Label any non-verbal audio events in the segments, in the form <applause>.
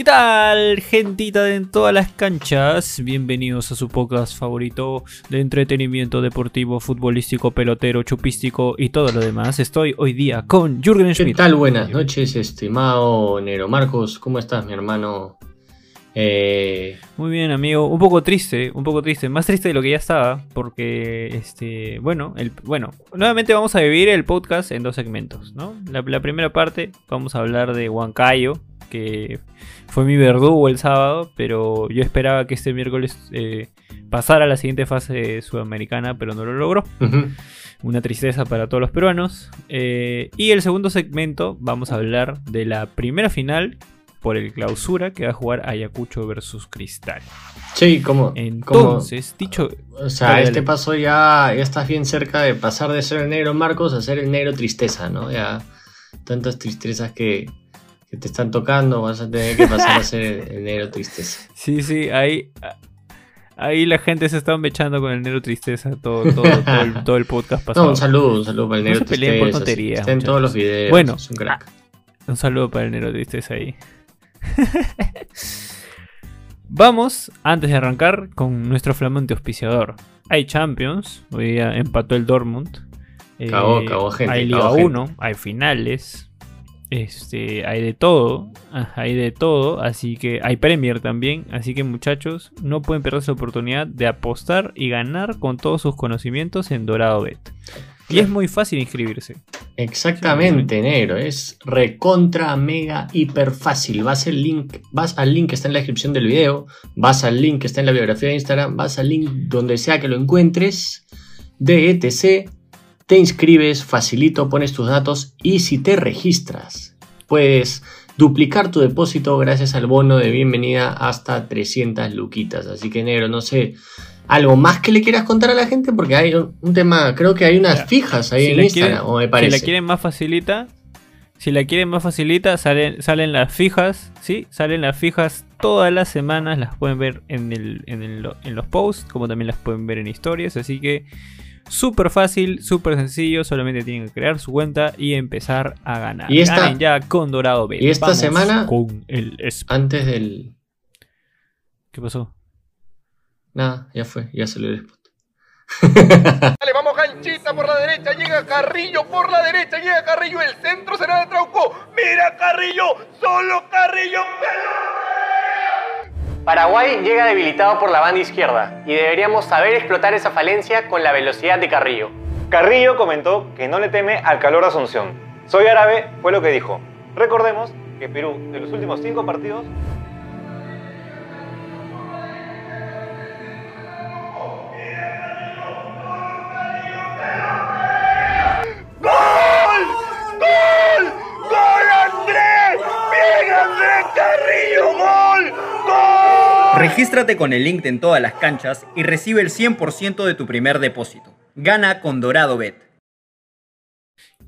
¿Qué tal, gentita de en todas las canchas? Bienvenidos a su podcast favorito de entretenimiento deportivo, futbolístico, pelotero, chupístico y todo lo demás. Estoy hoy día con Jürgen Schmidt. ¿Qué tal? Buenas noches, estimado Nero Marcos. ¿Cómo estás, mi hermano? Eh... Muy bien, amigo. Un poco triste, un poco triste. Más triste de lo que ya estaba, porque, este, bueno, el, bueno, nuevamente vamos a vivir el podcast en dos segmentos, ¿no? La, la primera parte vamos a hablar de Huancayo, que fue mi verdugo el sábado, pero yo esperaba que este miércoles eh, pasara a la siguiente fase sudamericana, pero no lo logró. Una tristeza para todos los peruanos. Eh, y el segundo segmento vamos a hablar de la primera final por el clausura que va a jugar Ayacucho versus Cristal. Sí, como. Entonces, dicho. O sea, este paso ya, ya estás bien cerca de pasar de ser el negro Marcos a ser el negro tristeza, ¿no? Ya tantas tristezas que, que te están tocando, vas a tener que pasar a ser el negro tristeza. <laughs> Sí, sí, ahí, ahí la gente se está echando con el negro tristeza todo, todo, todo, el, podcast pasado. No, un saludo, un saludo para el negro tristeza. por tonterías. Está en todos los videos. Bueno, un, crack. un saludo para el negro tristeza ahí. <laughs> Vamos, antes de arrancar, con nuestro flamante auspiciador. Hay Champions, hoy día empató el Dortmund. Cagó, eh, gente. Hay Liga 1, hay finales, este, hay de todo, hay de todo, así que hay Premier también, así que muchachos, no pueden perder la oportunidad de apostar y ganar con todos sus conocimientos en Dorado Bet. Y es muy fácil inscribirse. Exactamente, negro. Es recontra, mega, hiper fácil. Vas, el link, vas al link que está en la descripción del video, vas al link que está en la biografía de Instagram, vas al link donde sea que lo encuentres de ETC te inscribes, facilito, pones tus datos y si te registras, puedes duplicar tu depósito gracias al bono de bienvenida hasta 300 luquitas. Así que negro, no sé, algo más que le quieras contar a la gente porque hay un tema, creo que hay unas fijas ahí en Instagram, o me parece. Si la quieren más facilita, si la quieren más facilita, salen, salen las fijas, ¿sí? Salen las fijas todas las semanas, las pueden ver en, el, en, en los posts, como también las pueden ver en historias, así que Súper fácil, súper sencillo, solamente tienen que crear su cuenta y empezar a ganar. Y esta, ya con Dorado B. Y esta semana, con el antes del... ¿Qué pasó? Nada, ya fue, ya salió el spot. <laughs> Dale, vamos ganchita por la derecha, llega Carrillo por la derecha, llega Carrillo, el centro será de Trauco. Mira Carrillo, solo Carrillo. Paraguay llega debilitado por la banda izquierda y deberíamos saber explotar esa falencia con la velocidad de Carrillo. Carrillo comentó que no le teme al calor de Asunción. Soy árabe fue lo que dijo. Recordemos que Perú, de los últimos cinco partidos, ¡Gol! ¡Gol! ¡Gol, Andrés! ¡Bien, Andrés Carrillo! ¡Gol! Regístrate con el link en todas las canchas y recibe el 100% de tu primer depósito. Gana con Dorado Bet.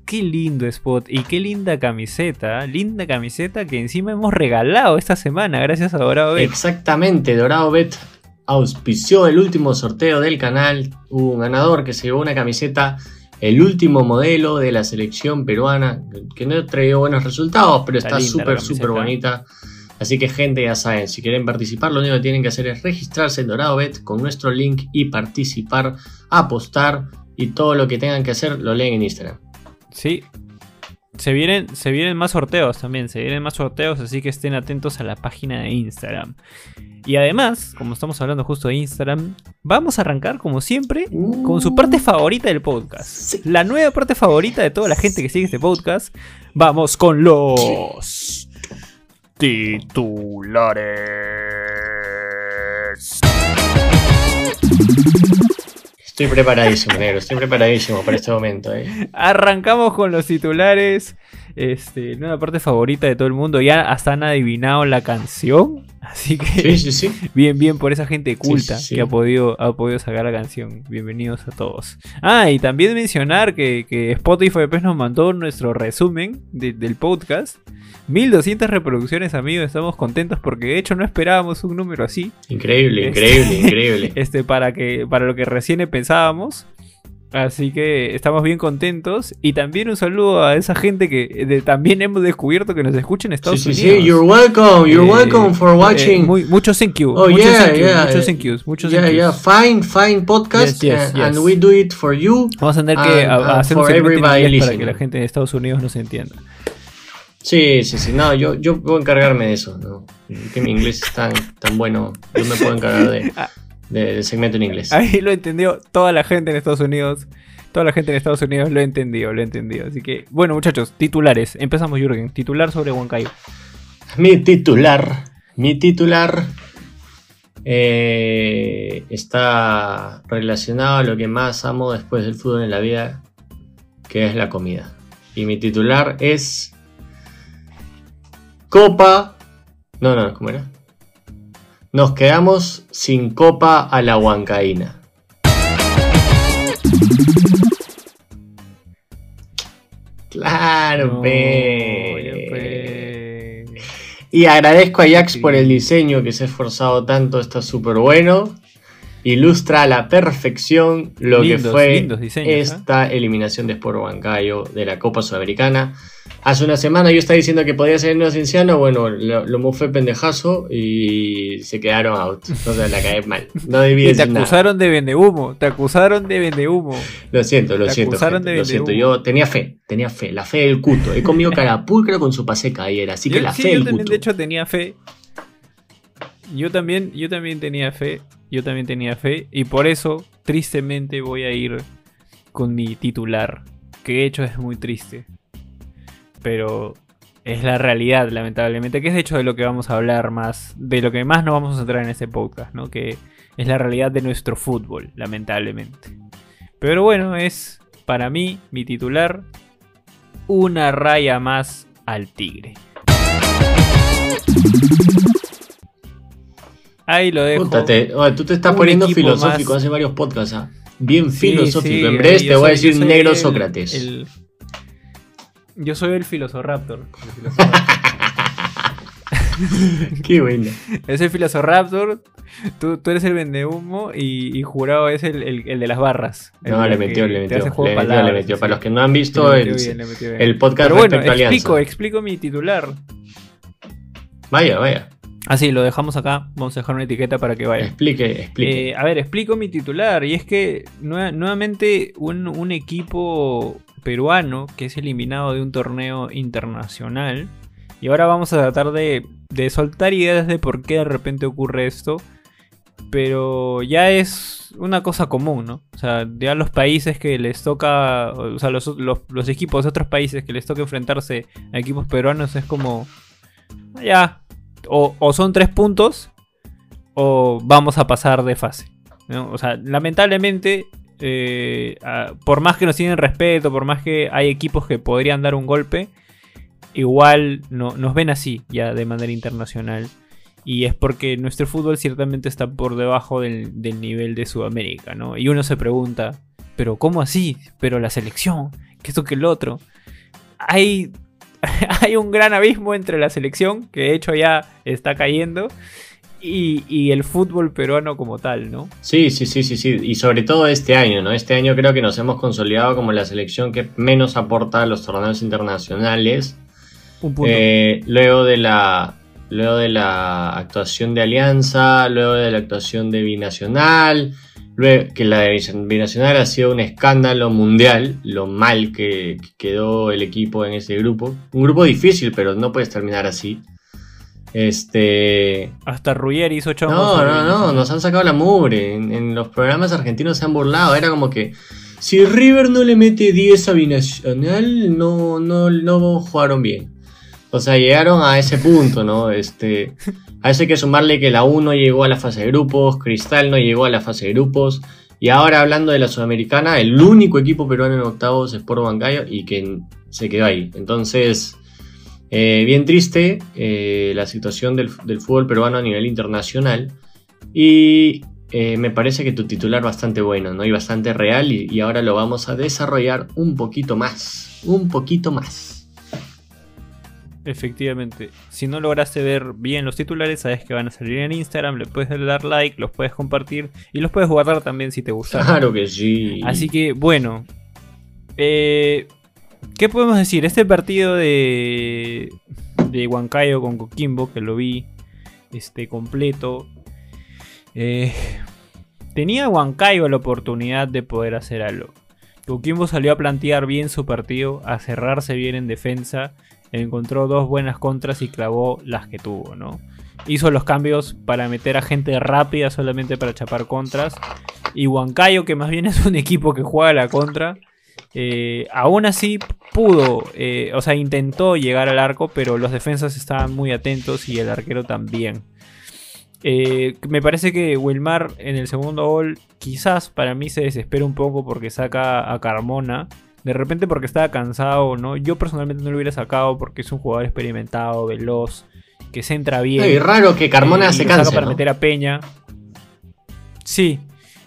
Qué lindo spot y qué linda camiseta. Linda camiseta que encima hemos regalado esta semana gracias a Dorado Bet. Exactamente, Dorado Bet auspició el último sorteo del canal. Hubo un ganador que se llevó una camiseta, el último modelo de la selección peruana, que no traído buenos resultados, pero está súper, súper bonita. Así que gente, ya saben, si quieren participar, lo único que tienen que hacer es registrarse en Dorado Bet con nuestro link y participar, apostar y todo lo que tengan que hacer lo leen en Instagram. Sí. Se vienen, se vienen más sorteos también, se vienen más sorteos, así que estén atentos a la página de Instagram. Y además, como estamos hablando justo de Instagram, vamos a arrancar como siempre con su parte favorita del podcast. La nueva parte favorita de toda la gente que sigue este podcast. Vamos con los titulares. Estoy preparadísimo, negro. Estoy preparadísimo para este momento. ¿eh? Arrancamos con los titulares. Este, una parte favorita de todo el mundo. Ya hasta han adivinado la canción. Así que <laughs> bien, bien por esa gente culta que ha podido, ha podido sacar la canción. Bienvenidos a todos. Ah, y también mencionar que, Spotify pues, nos mandó nuestro resumen del podcast. 1200 reproducciones, amigos. Estamos contentos porque de hecho no esperábamos un número así. Increíble, este, increíble, increíble. <laughs> Este, para, que, para lo que recién pensábamos. Así que estamos bien contentos. Y también un saludo a esa gente que también hemos descubierto que nos escucha en Estados Unidos. Sí, sí, you're welcome, you're eh, welcome for eh, watching. muchos thank you. Oh, muchos yeah, thank you, yeah. Muchos thank yous. Muchos yeah, yeah, fine, fine podcast. and, we do it for you. Vamos a tener que hacer un segmento para que la gente de Estados Unidos nos entienda. Sí, sí, sí. No, yo, yo puedo encargarme de eso. ¿no? Que mi inglés es tan, tan bueno. Yo me puedo encargar de. <laughs> Ah, de, segmento en inglés. Ahí lo entendió toda la gente en Estados Unidos. Toda la gente en Estados Unidos lo entendió, lo entendió. Así que, bueno, muchachos, titulares. Empezamos, Jürgen. Titular sobre Huancayo. Mi titular. Mi titular eh, está relacionado a lo que más amo después del fútbol en la vida, que es la comida. Y mi titular es Copa. No, no, ¿cómo era? Nos quedamos sin copa a la huancaína. Claro, Y agradezco a Jax por el diseño que se ha esforzado tanto, está súper bueno. Ilustra a la perfección lo que fue ¿eh? esta eliminación de Sport Huancayo de la Copa Sudamericana. Hace una semana yo estaba diciendo que podía ser el Cienciano, bueno, lo, lo fue pendejazo y se quedaron out. Sea, la cae mal. No debía y te acusaron de vende humo, te acusaron de vende humo. Lo siento, lo siento. lo siento, yo tenía fe, tenía fe, la fe del cuto. He comido <laughs> carapulcro con su paseca ayer, así que la fe del yo también. De hecho, tenía fe. Yo también, yo también tenía fe. Yo también tenía fe. Y por eso, tristemente, voy a ir con mi titular. Que de hecho es muy triste pero es la realidad, lamentablemente, que es de hecho de lo que vamos a hablar más, de lo que más nos vamos a centrar en este podcast, ¿no? Que es la realidad de nuestro fútbol, lamentablemente. Pero bueno, es para mí, mi titular, una raya más al tigre. Ahí lo dejo. tú te estás poniendo filosófico hace varios podcasts, ¿ah? Bien filosófico. en breve te voy a decir negro Sócrates. Yo soy el Filosoraptor. <laughs> Qué bueno. Es el Filosoraptor. Tú, tú eres el vendehumo y, y jurado es el, el, de las barras. No, le metió, le metió. Le metió, le metió. Para los que no han visto el, el, podcast Pero bueno, explico, explico mi titular. Vaya, vaya. Ah, sí, lo dejamos acá. Vamos a dejar una etiqueta para que vaya. Explique, explique. Eh, a ver, explico mi titular. Y es que nuevamente un, un equipo peruano que es eliminado de un torneo internacional. Y ahora vamos a tratar de, soltar ideas de por qué de repente ocurre esto. Pero ya es una cosa común, ¿no? O sea, ya los países que les toca, o sea, los, equipos de otros países que les toca enfrentarse a equipos peruanos es como, ya, o, o son tres puntos o vamos a pasar de fase. O sea, lamentablemente eh, por más que nos tienen respeto, por más que hay equipos que podrían dar un golpe, igual no, nos ven así ya de manera internacional. Y es porque nuestro fútbol ciertamente está por debajo del, nivel de Sudamérica, ¿no? Y uno se pregunta, ¿pero cómo así? ¿Pero la selección? ¿Qué esto que el otro? Hay, <laughs> hay un gran abismo entre la selección, que de hecho ya está cayendo, y, el fútbol peruano como tal, ¿no? Sí, sí, sí, sí, sí. Y sobre todo este año, ¿no? Este año creo que nos hemos consolidado como la selección que menos aporta a los torneos internacionales. Un punto. Eh, luego de la. Luego de la actuación de Alianza, luego de la actuación de Binacional, luego, que la de Binacional ha sido un escándalo mundial, lo mal que quedó el equipo en ese grupo. Un grupo difícil, pero no puedes terminar así. Este. Hasta Ruyer hizo chavo. No, no, no, nos han sacado la mugre. En, los programas argentinos se han burlado. Era como que. Si River no le mete 10 a Binacional, no, no, no jugaron bien. O sea, llegaron a ese punto, ¿no? Este. A eso hay que sumarle que la 1 llegó a la fase de grupos, Cristal no llegó a la fase de grupos. Y ahora hablando de la Sudamericana, el único equipo peruano en octavos es Sport Bancayo y que se quedó ahí. Entonces, eh, bien triste eh, la situación del, fútbol peruano a nivel internacional. Y eh, me parece que tu titular bastante bueno, ¿no? Y bastante real. Y, ahora lo vamos a desarrollar un poquito más. Un poquito más. Efectivamente. Si no lograste ver bien los titulares, sabes que van a salir en Instagram, le puedes dar like, los puedes compartir y los puedes guardar también si te gusta. Claro que sí. Así que, bueno. Eh, ¿Qué podemos decir? Este partido de, de Huancayo con Coquimbo, que lo vi este, completo. Eh, tenía Huancayo la oportunidad de poder hacer algo. Coquimbo salió a plantear bien su partido, a cerrarse bien en defensa encontró dos buenas contras y clavó las que tuvo, ¿no? Hizo los cambios para meter a gente rápida solamente para chapar contras. Y Huancayo, que más bien es un equipo que juega la contra, eh, aún así pudo, eh, o sea, intentó llegar al arco, pero los defensas estaban muy atentos y el arquero también. Eh, me parece que Wilmar en el segundo gol quizás para mí se desespera un poco porque saca a Carmona de repente porque estaba cansado, ¿no? Yo personalmente no lo hubiera sacado porque es un jugador experimentado, veloz, que se entra bien. Es raro que Carmona se canse. Saca para meter a Peña. Sí.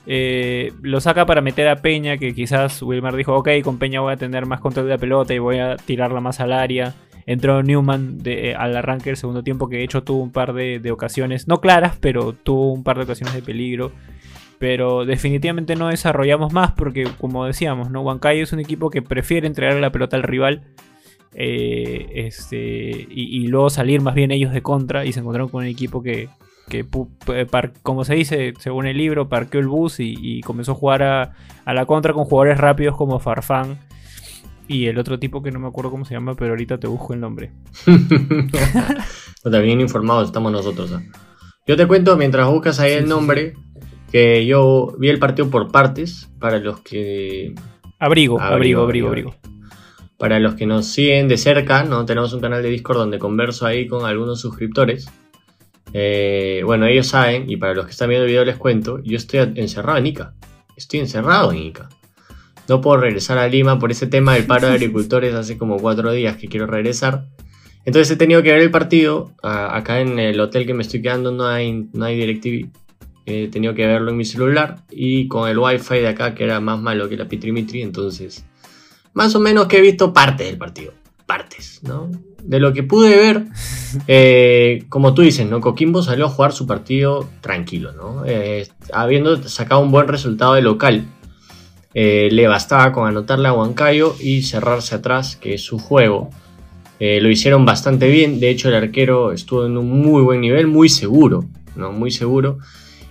Eh, lo saca para meter a Peña, que quizás Wilmar dijo, ok, con Peña voy a tener más control de la pelota y voy a tirarla más al área. Entró Newman eh, al arranque del segundo tiempo, que de hecho tuvo un par de, ocasiones, no claras, pero tuvo un par de ocasiones de peligro. Pero definitivamente no desarrollamos más porque, como decíamos, ¿no? Huancayo es un equipo que prefiere entregar la pelota al rival eh, este, y, luego salir más bien ellos de contra y se encontraron con un equipo que, como se dice, según el libro, parqueó el bus y, comenzó a jugar a, la contra con jugadores rápidos como Farfán y el otro tipo que no me acuerdo cómo se llama, pero ahorita te busco el nombre. <laughs> También informados estamos nosotros. Yo te cuento, mientras buscas ahí el nombre, que yo vi el partido por partes, para los que... Abrigo, abrigo, abrigo, abrigo. Para los que nos siguen de cerca, ¿no? tenemos un canal de Discord donde converso ahí con algunos suscriptores. Eh, bueno, ellos saben, y para los que están viendo el video les cuento, yo estoy encerrado en Ica. Estoy encerrado en Ica. No puedo regresar a Lima por ese tema del paro de agricultores hace como cuatro días que quiero regresar. Entonces he tenido que ver el partido. acá en el hotel que me estoy quedando no hay, no hay DirecTV he tenido que verlo en mi celular y con el wifi de acá que era más malo que la Pitrimitri, entonces más o menos que he visto parte del partido, partes, ¿no? De lo que pude ver, <laughs> eh, como tú dices, ¿no? Coquimbo salió a jugar su partido tranquilo, ¿no? Eh, habiendo sacado un buen resultado de local. Eh, le bastaba con anotarle a Huancayo y cerrarse atrás, que es su juego. lo hicieron bastante bien, de hecho el arquero estuvo en un muy buen nivel, muy seguro, ¿no? Muy seguro.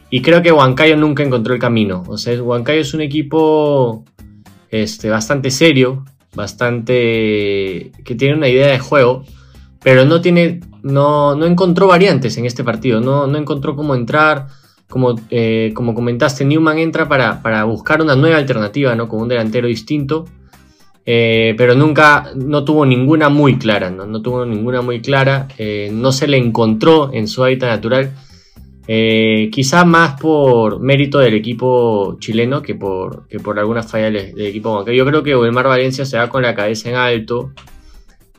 Y creo que Huancayo nunca encontró el camino. O sea, Huancayo es un equipo este, bastante serio, bastante. que tiene una idea de juego, pero no tiene. no, no encontró variantes en este partido. No, no encontró cómo entrar. Como, eh, como comentaste, Newman entra para, para, buscar una nueva alternativa, ¿no? Con un delantero distinto. Eh, pero nunca, no tuvo ninguna muy clara, ¿no? No tuvo ninguna muy clara. Eh, no se le encontró en su hábitat natural. Eh, quizá más por mérito del equipo chileno que por, que por alguna falla del, equipo bancario. Yo creo que Wilmar Valencia se va con la cabeza en alto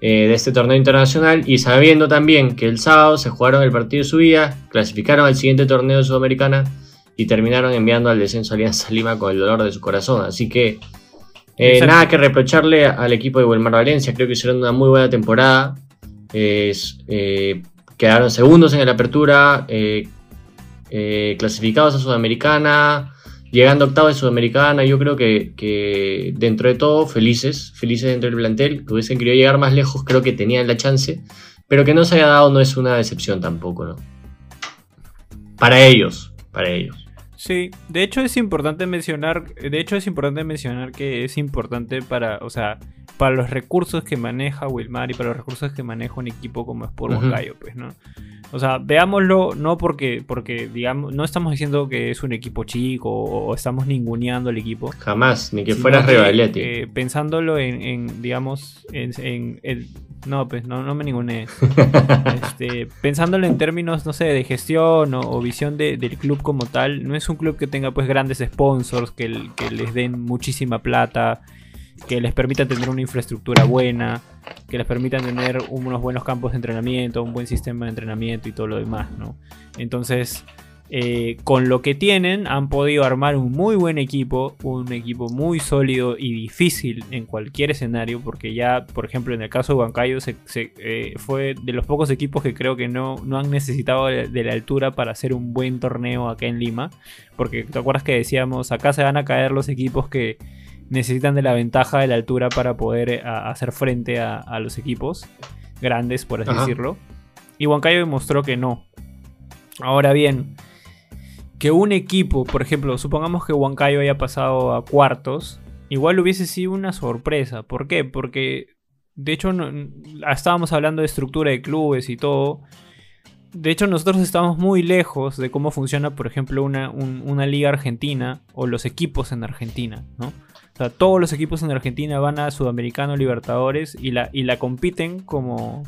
eh, de este torneo internacional y sabiendo también que el sábado se jugaron el partido de su vida, clasificaron al siguiente torneo de Sudamericana y terminaron enviando al descenso Alianza Lima con el dolor de su corazón. Así que eh, nada que reprocharle al equipo de Wilmar Valencia, creo que hicieron una muy buena temporada. quedaron segundos en la apertura, eh, clasificados a Sudamericana, llegando octavos de Sudamericana, yo creo que, dentro de todo felices, felices dentro del plantel, que hubiesen querido llegar más lejos, creo que tenían la chance, pero que no se haya dado no es una decepción tampoco, ¿no? Para ellos, para ellos. Sí, de hecho es importante mencionar, de hecho es importante mencionar que es importante para, o sea, para los recursos que maneja Wilmar y para los recursos que maneja un equipo como Sport uh pues, ¿no? O sea, veámoslo no porque, porque digamos, no estamos diciendo que es un equipo chico o, estamos ninguneando el equipo. Jamás, ni que fuera Rivalete. Eh, pensándolo en, digamos, en, el, no, pues no, no me ningune. <laughs> este, pensándolo en términos, no sé, de gestión o, visión del club como tal, no es un club que tenga pues grandes sponsors, que, que les den muchísima plata, que les permitan tener una infraestructura buena, que les permitan tener unos buenos campos de entrenamiento, un buen sistema de entrenamiento y todo lo demás, ¿no? Entonces, eh, con lo que tienen han podido armar un muy buen equipo, un equipo muy sólido y difícil en cualquier escenario, porque ya, por ejemplo, en el caso de Huancayo se, eh, fue de los pocos equipos que creo que no, no han necesitado de, la altura para hacer un buen torneo acá en Lima, porque te acuerdas que decíamos, acá se van a caer los equipos que necesitan de la ventaja de la altura para poder eh, hacer frente a, los equipos grandes, por así decirlo. Y Huancayo demostró que no. Ahora bien, que un equipo, por ejemplo, supongamos que Huancayo haya pasado a cuartos, igual hubiese sido una sorpresa. ¿Por qué? Porque, de hecho, estábamos hablando de estructura de clubes y todo. De hecho, nosotros estamos muy lejos de cómo funciona, por ejemplo, una, una liga argentina o los equipos en Argentina, ¿no? O sea, todos los equipos en Argentina van a Sudamericano Libertadores y la, y la compiten como,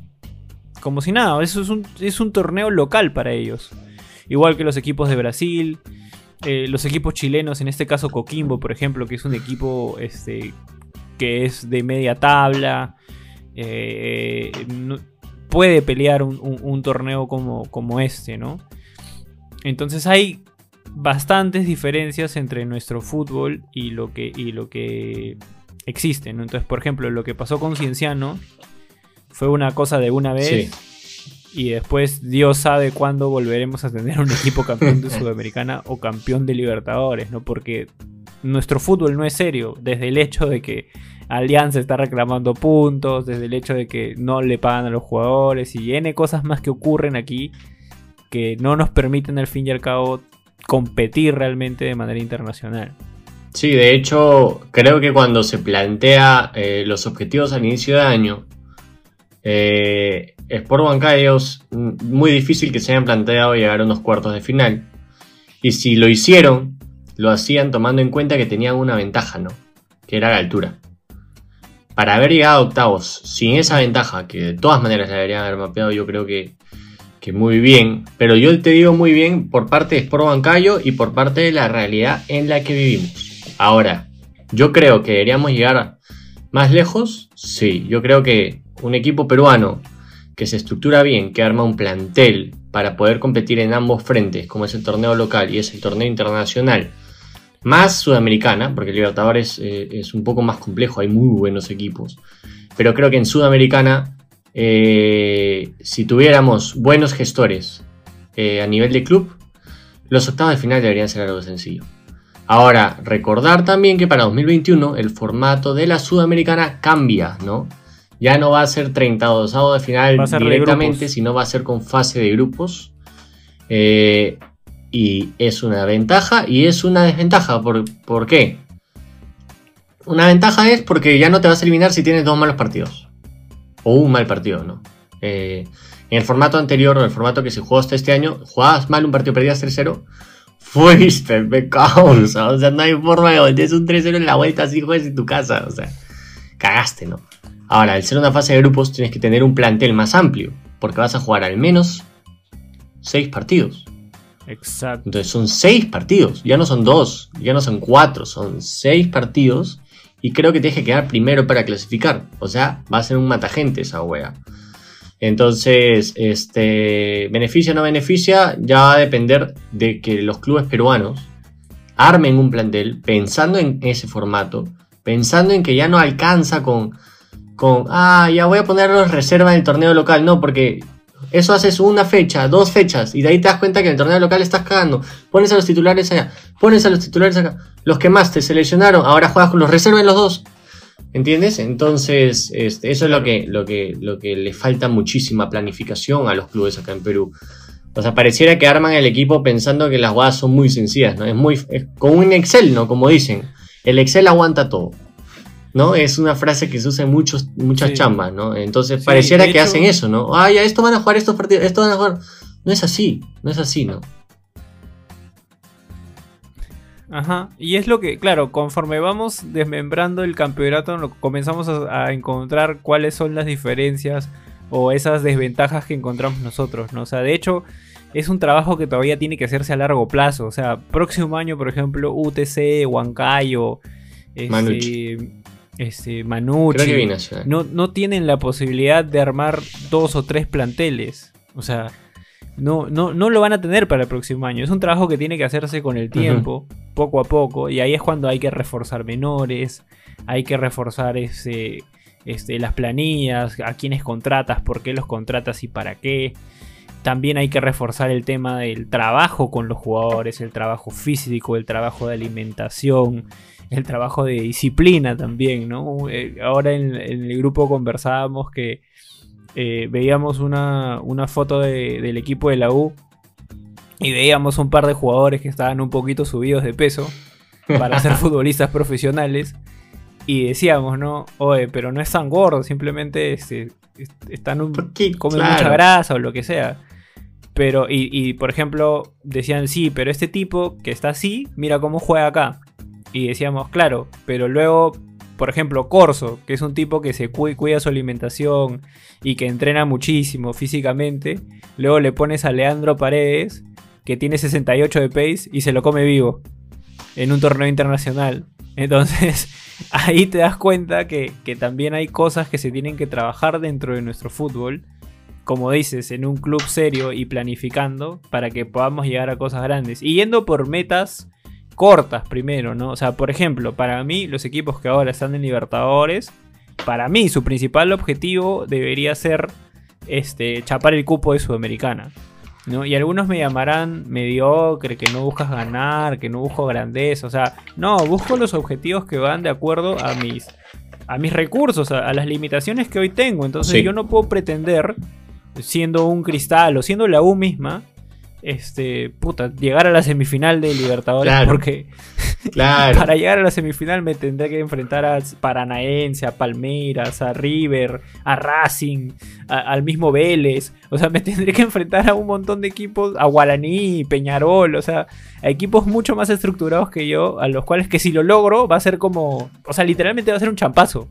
como si nada. Eso es un, es un torneo local para ellos igual que los equipos de Brasil, eh, los equipos chilenos, en este caso Coquimbo, por ejemplo, que es un equipo este, que es de media tabla, eh, puede pelear un, torneo como, como este, ¿no? Entonces hay bastantes diferencias entre nuestro fútbol y lo que, y lo que existe, ¿no? Entonces, por ejemplo, lo que pasó con Cienciano fue una cosa de una vez y después Dios sabe cuándo volveremos a tener un equipo campeón de Sudamericana o campeón de Libertadores, ¿no? Porque nuestro fútbol no es serio, desde el hecho de que Alianza está reclamando puntos, desde el hecho de que no le pagan a los jugadores y N cosas más que ocurren aquí que no nos permiten al fin y al cabo competir realmente de manera internacional. Sí, de hecho, creo que cuando se plantea eh, los objetivos al inicio de año, eh, Sport Huancayo es muy difícil que se hayan planteado llegar a unos cuartos de final. Y si lo hicieron, lo hacían tomando en cuenta que tenían una ventaja, ¿no? Que era la altura. Para haber llegado a octavos sin esa ventaja, que de todas maneras la deberían haber mapeado, yo creo que, muy bien. Pero yo te digo muy bien por parte de Sport Huancayo y por parte de la realidad en la que vivimos. Ahora, yo creo que deberíamos llegar más lejos. Sí, yo creo que un equipo peruano que se estructura bien, que arma un plantel para poder competir en ambos frentes, como es el torneo local y es el torneo internacional, más sudamericana, porque Libertadores eh, es un poco más complejo, hay muy buenos equipos, pero creo que en Sudamericana, eh, si tuviéramos buenos gestores eh, a nivel de club, los octavos de final deberían ser algo sencillo. Ahora, recordar también que para 2021 el formato de la Sudamericana cambia, ¿no? Ya no va a ser 32 de final directamente, sino va a ser con fase de grupos. Eh, y es una ventaja y es una desventaja. ¿Por, qué? Una ventaja es porque ya no te vas a eliminar si tienes dos malos partidos. O un mal partido, ¿no? Eh, en el formato anterior, o el formato que se jugó hasta este año, jugabas mal un partido, perdías 3-0. <laughs> Fuiste, me causa. O sea, no hay forma de meter un 3-0 en la vuelta así juegas en tu casa. O sea, cagaste, ¿no? Ahora, al ser una fase de grupos, tienes que tener un plantel más amplio, porque vas a jugar al menos 6 partidos. Exacto. Entonces son 6 partidos, ya no son 2, ya no son 4, son 6 partidos. Y creo que tienes que quedar primero para clasificar. O sea, va a ser un matagente esa wea. Entonces, este, beneficia o no beneficia, ya va a depender de que los clubes peruanos armen un plantel pensando en ese formato, pensando en que ya no alcanza con con, ah, ya voy a ponerlos reserva en el torneo local. No, porque eso haces una fecha, dos fechas, y de ahí te das cuenta que en el torneo local estás cagando. Pones a los titulares allá, pones a los titulares acá. Los que más te seleccionaron, ahora juegas con los reservas los dos. ¿Entiendes? Entonces, este, eso es lo que, lo, que, lo que le falta muchísima planificación a los clubes acá en Perú. O sea, pareciera que arman el equipo pensando que las jugadas son muy sencillas, ¿no? Es muy. Como un Excel, ¿no? Como dicen. El Excel aguanta todo. ¿No? Es una frase que se usa en muchos, muchas chambas, ¿no? Entonces pareciera que hacen eso, ¿no? Ah, ya, esto van a jugar estos partidos, esto van a jugar. No es así, no es así, ¿no? Ajá, y es lo que, claro, conforme vamos desmembrando el campeonato, comenzamos a, encontrar cuáles son las diferencias o esas desventajas que encontramos nosotros, ¿no? O sea, de hecho, es un trabajo que todavía tiene que hacerse a largo plazo. O sea, próximo año, por ejemplo, UTC, Huancayo, este, este, Manucci, no, no tienen la posibilidad de armar dos o tres planteles. O sea, no, no, no lo van a tener para el próximo año. Es un trabajo que tiene que hacerse con el tiempo, poco a poco, y ahí es cuando hay que reforzar menores, hay que reforzar ese, este, las planillas, a quiénes contratas, por qué los contratas y para qué. También hay que reforzar el tema del trabajo con los jugadores, el trabajo físico, el trabajo de alimentación, el trabajo de disciplina también, ¿no? Eh, ahora en, el grupo conversábamos que eh, veíamos una, foto del equipo de la U y veíamos un par de jugadores que estaban un poquito subidos de peso para ser <laughs> futbolistas profesionales y decíamos, ¿no? Oye, pero no es tan gordo, simplemente este, están un, comen mucha grasa o lo que sea. Pero, y, por ejemplo, decían, sí, pero este tipo que está así, mira cómo juega acá. Y decíamos, claro, pero luego, por ejemplo, Corso, que es un tipo que se cuida su alimentación y que entrena muchísimo físicamente. Luego le pones a Leandro Paredes, que tiene 68 de pace y se lo come vivo en un torneo internacional. Entonces, <laughs> ahí te das cuenta que, que también hay cosas que se tienen que trabajar dentro de nuestro fútbol como dices, en un club serio y planificando para que podamos llegar a cosas grandes. Y yendo por metas cortas primero, ¿no? O sea, por ejemplo, para mí, los equipos que ahora están en Libertadores, para mí su principal objetivo debería ser este, chapar el cupo de Sudamericana. ¿no? Y algunos me llamarán mediocre, que no buscas ganar, que no busco grandeza. O sea, no, busco los objetivos que van de acuerdo a mis, a mis recursos, a, las limitaciones que hoy tengo. Entonces yo no puedo pretender siendo un cristal o siendo la U misma, este, puta, llegar a la semifinal de Libertadores porque <laughs> para llegar a la semifinal me tendré que enfrentar a Paranaense, a Palmeiras, a River, a Racing, al mismo Vélez, o sea, me <laughs> tendré que enfrentar a un montón de equipos, a Guaraní, Peñarol, o sea, a equipos mucho más estructurados que yo, a los cuales que si lo logro va a ser como, o sea, literalmente va a ser un champazo.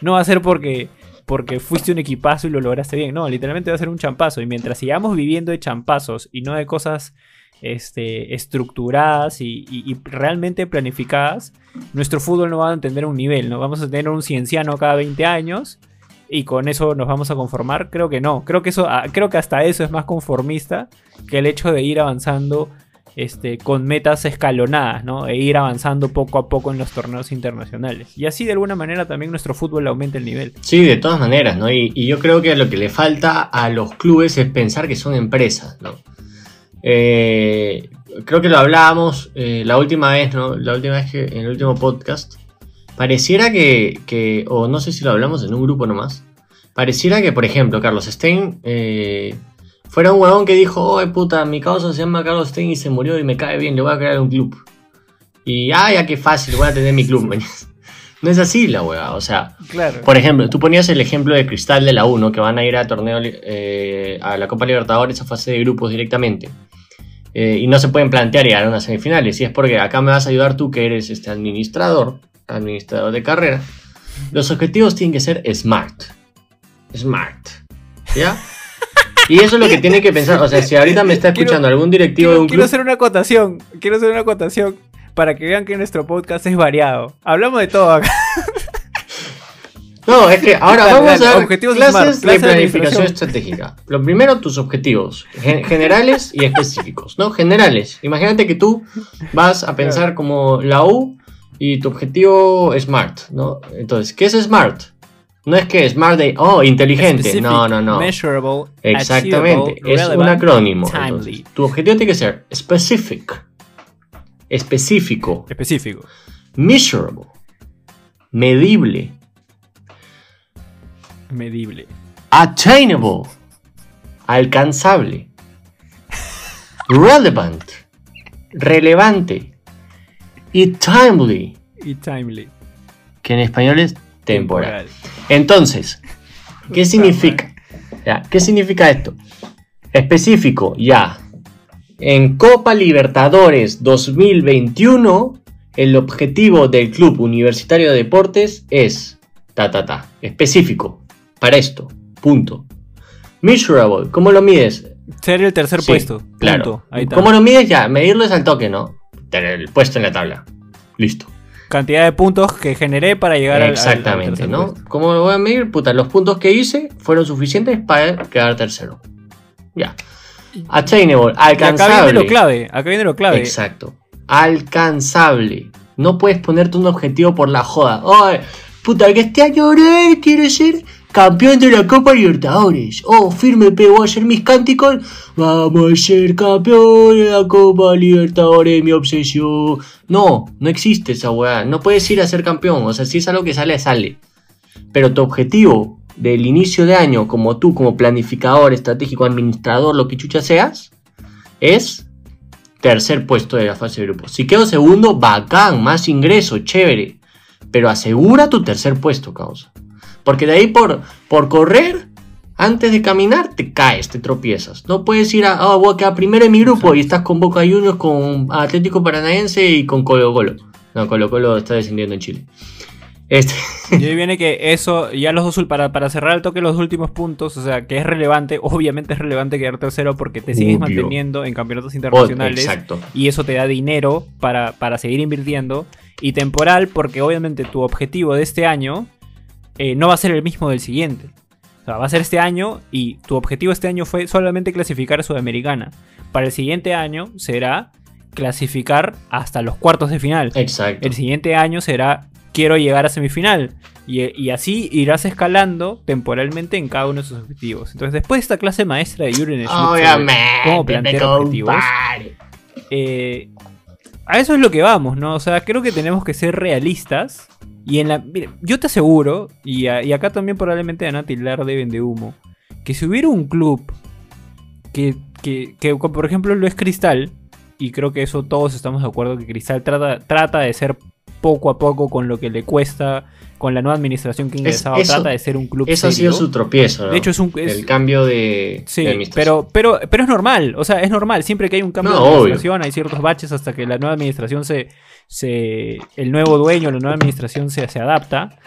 No va a ser porque porque fuiste un equipazo y lo lograste bien. No, literalmente va a ser un champazo. Y mientras sigamos viviendo de champazos y no de cosas este, estructuradas y, realmente planificadas, nuestro fútbol no va a entender un nivel. No vamos a tener un cienciano cada 20 años y con eso nos vamos a conformar. Creo que no. Creo que eso, ah, creo que hasta eso es más conformista que el hecho de ir avanzando este, con metas escalonadas, ¿no? E ir avanzando poco a poco en los torneos internacionales. Y así de alguna manera también nuestro fútbol aumenta el nivel. Sí, de todas maneras, ¿no? Y, yo creo que lo que le falta a los clubes es pensar que son empresas, ¿no? Eh, creo que lo hablábamos eh, la última vez, ¿no? La última vez que en el último podcast. Pareciera que, o no sé si lo hablamos en un grupo nomás, pareciera que, por ejemplo, Carlos Stein eh, fuera un huevón que dijo, oh puta, mi causa se llama Carlos Stein y se murió y me cae bien, le voy a crear un club. Y, ah, ya qué fácil, voy a tener mi club. <laughs> no es así la hueva, o sea, por ejemplo, tú ponías el ejemplo de Cristal de la 1, que van a ir a torneo, eh, a la Copa Libertadores a fase de grupos directamente. Eh, y no se pueden plantear llegar a unas semifinales. Y es porque acá me vas a ayudar tú, que eres este administrador, administrador de carrera. Los objetivos tienen que ser smart. Smart. ¿Ya? Y eso es lo que tiene que pensar. O sea, si ahorita me está <laughs> escuchando algún directivo de un club. Quiero hacer una acotación. Quiero hacer una acotación para que vean que nuestro podcast es variado. Hablamos de todo acá. No, es que ahora vamos a ver objetivos clases de planificación estratégica. Lo primero, tus objetivos generales y específicos, ¿no? Generales. Imagínate que tú vas a pensar como la U y tu objetivo es SMART, ¿no? Entonces, ¿qué es SMART? No es que Smart Day, oh, inteligente. no, no, no. Measurable, Exactamente, es un acrónimo. tu objetivo tiene que ser specific. Específico. Específico. Measurable. Medible. Medible. Attainable. Alcanzable. <laughs> Relevant. Relevante. Y timely. Y timely. Que en español es temporal. Entonces, ¿qué significa? ¿Qué significa esto? Específico, ya. En Copa Libertadores 2021, el objetivo del Club Universitario de Deportes es, ta, ta, ta, específico, para esto, punto. Measurable, ¿cómo lo mides? Ser el tercer puesto. Claro. ¿Cómo lo mides? Ya, medirlo es al toque, ¿no? Tener el puesto en la tabla. Listo cantidad de puntos que generé para llegar al Exactamente, ¿no? ¿Cómo lo voy a medir? Puta, los puntos que hice fueron suficientes para quedar tercero. Ya. Attainable, Y acá viene alcanzable. lo clave, acá viene lo clave. Exacto. Alcanzable. No puedes ponerte un objetivo por la joda. Ay, puta, que este año quiero ser campeón de la Copa Libertadores. Oh, firme, pe, voy a hacer mis cánticos. Vamos a ser campeón de la Copa Libertadores, mi obsesión. No, no existe esa weá. No puedes ir a ser campeón. O sea, si es algo que sale, sale. Pero tu objetivo del inicio de año, como tú, como planificador, estratégico, administrador, lo que chucha seas, es tercer puesto de la fase de grupos. Si quedo segundo, bacán, más ingreso, chévere. Pero asegura tu tercer puesto, causa. Porque de ahí por, por correr, antes de caminar, te caes, te tropiezas. No puedes ir a, ah, voy a quedar primero en mi grupo y estás con Boca Juniors, con Atlético Paranaense y con Colo Colo. No, Colo Colo está descendiendo en Chile. Este, Y ahí viene que eso, ya los dos, para, para cerrar el toque los últimos puntos, o sea, que es relevante, obviamente es relevante quedar tercero porque te sigues Obvio. manteniendo en campeonatos oh, internacionales exacto. y eso te da dinero para, para seguir invirtiendo. Y temporal porque obviamente tu objetivo de este año eh, no va a ser el mismo del siguiente. O sea, va a ser este año y tu objetivo este año fue solamente clasificar a Sudamericana. Para el siguiente año será clasificar hasta los cuartos de final. Exacto. El siguiente año será quiero llegar a semifinal. Y, y así irás escalando temporalmente en cada uno de sus objetivos. Entonces, después de esta clase maestra de sobre Obviamente, cómo plantear objetivos, eh, a eso es lo que vamos, ¿no? O sea, creo que tenemos que ser realistas. Y en la. mira, yo te aseguro, y, y acá también probablemente van a tildar de humo, que si hubiera un club que, que, que, por ejemplo, lo es Cristal, y creo que eso todos estamos de acuerdo que Cristal trata, trata de ser poco a poco con lo que le cuesta, con la nueva administración que ha ingresado, eso- trata de ser un club Eso ha sido su tropiezo, ¿no? De hecho, es un. es- el cambio de, Sí, de administración. pero, pero, pero es normal, o sea, es normal, siempre que hay un cambio No, de obvio. administración hay ciertos baches hasta que la nueva administración se, se el nuevo dueño, la nueva administración se, se adapta,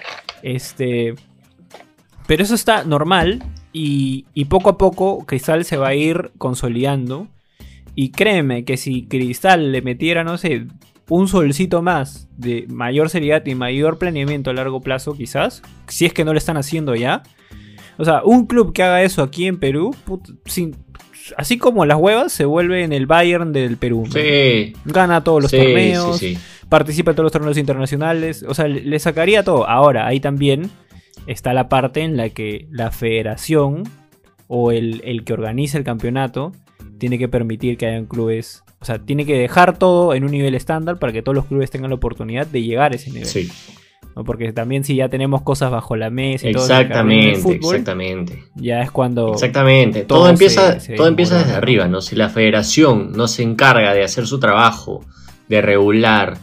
este, pero eso está normal y, y poco a poco Cristal se va a ir consolidando y créeme que si Cristal le metiera, no sé, un solcito más de mayor seriedad y mayor planeamiento a largo plazo quizás, si es que no lo están haciendo ya, o sea, un club que haga eso aquí en Perú, sin- así como las huevas, se vuelve en el Bayern del Perú. ¿no? Sí, Gana todos los sí, torneos, sí. participa en todos los torneos internacionales. O sea, le, le sacaría todo. Ahora, ahí también está la parte en la que la federación o el, el que organiza el campeonato tiene que permitir que hayan clubes. O sea, tiene que dejar todo en un nivel estándar para que todos los clubes tengan la oportunidad de llegar a ese nivel. Sí, ¿no? Porque también si ya tenemos cosas bajo la mesa y todo exactamente, fútbol, exactamente. ya es cuando Exactamente. todo empieza, se todo empieza desde arriba, ¿no? Si la federación no se encarga de hacer su trabajo, de regular,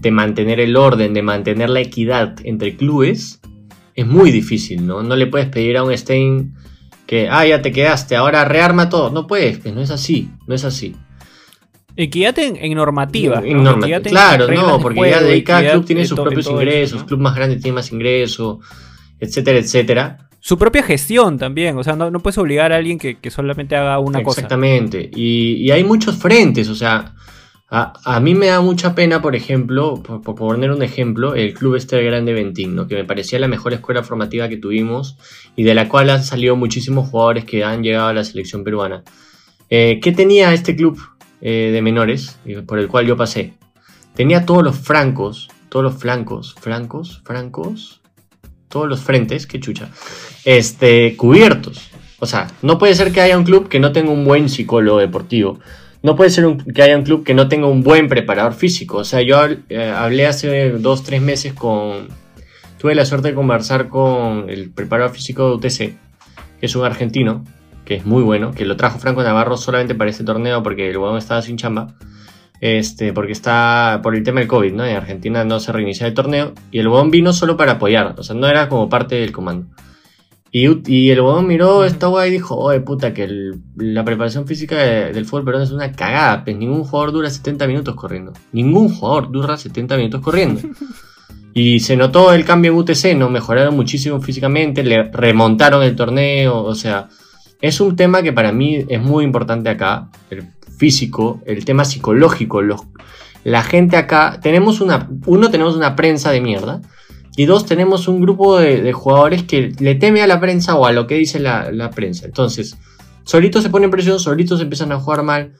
de mantener el orden, de mantener la equidad entre clubes, es muy difícil, ¿no? No le puedes pedir a un Stein que, ah, ya te quedaste, ahora rearma todo. No puedes, pues no es así, no es así. Equidad en, en normativa. En ¿no? norma- Equidad en claro, no, porque juego, ya de ahí cada club tiene en sus propios eso, ingresos, ¿no? club más grande tiene más ingreso, etcétera, etcétera. Su propia gestión también. O sea, no, no puedes obligar a alguien que, que solamente haga una cosa. Exactamente. Y, y hay muchos frentes, o sea, a, a mí me da mucha pena, por ejemplo, por, por poner un ejemplo, el Club Este Grande Ventín, ¿no? que me parecía la mejor escuela formativa que tuvimos y de la cual han salido muchísimos jugadores que han llegado a la selección peruana. Eh, ¿Qué tenía este club eh, de menores por el cual yo pasé? Tenía todos los francos, todos los flancos, francos, francos, todos los frentes, qué chucha, este, cubiertos. O sea, no puede ser que haya un club que no tenga un buen psicólogo deportivo. No puede ser que haya un club que no tenga un buen preparador físico. O sea, yo eh, hablé hace dos, tres meses con... Tuve la suerte de conversar con el preparador físico de UTC, que es un argentino, que es muy bueno, que lo trajo Franco Navarro solamente para este torneo porque el huevón estaba sin chamba. Este, porque está por el tema del COVID, ¿no? En Argentina no se reinicia el torneo y el huevón vino solo para apoyar, o sea, no era como parte del comando. Y, y el huevón miró esta weá y dijo, oye puta, que el- la preparación física de- del fútbol peruano es una cagada, pues ningún jugador dura 70 minutos corriendo. Ningún jugador dura 70 minutos corriendo. Y se notó el cambio en UTC, ¿no? Mejoraron muchísimo físicamente, le remontaron el torneo, o sea, es un tema que para mí es muy importante acá, el físico, el tema psicológico, los, la gente acá, tenemos una, uno, tenemos una prensa de mierda, y dos, tenemos un grupo de, de jugadores que le teme a la prensa o a lo que dice la, la prensa. Entonces, solitos se ponen presión, solitos empiezan a jugar mal.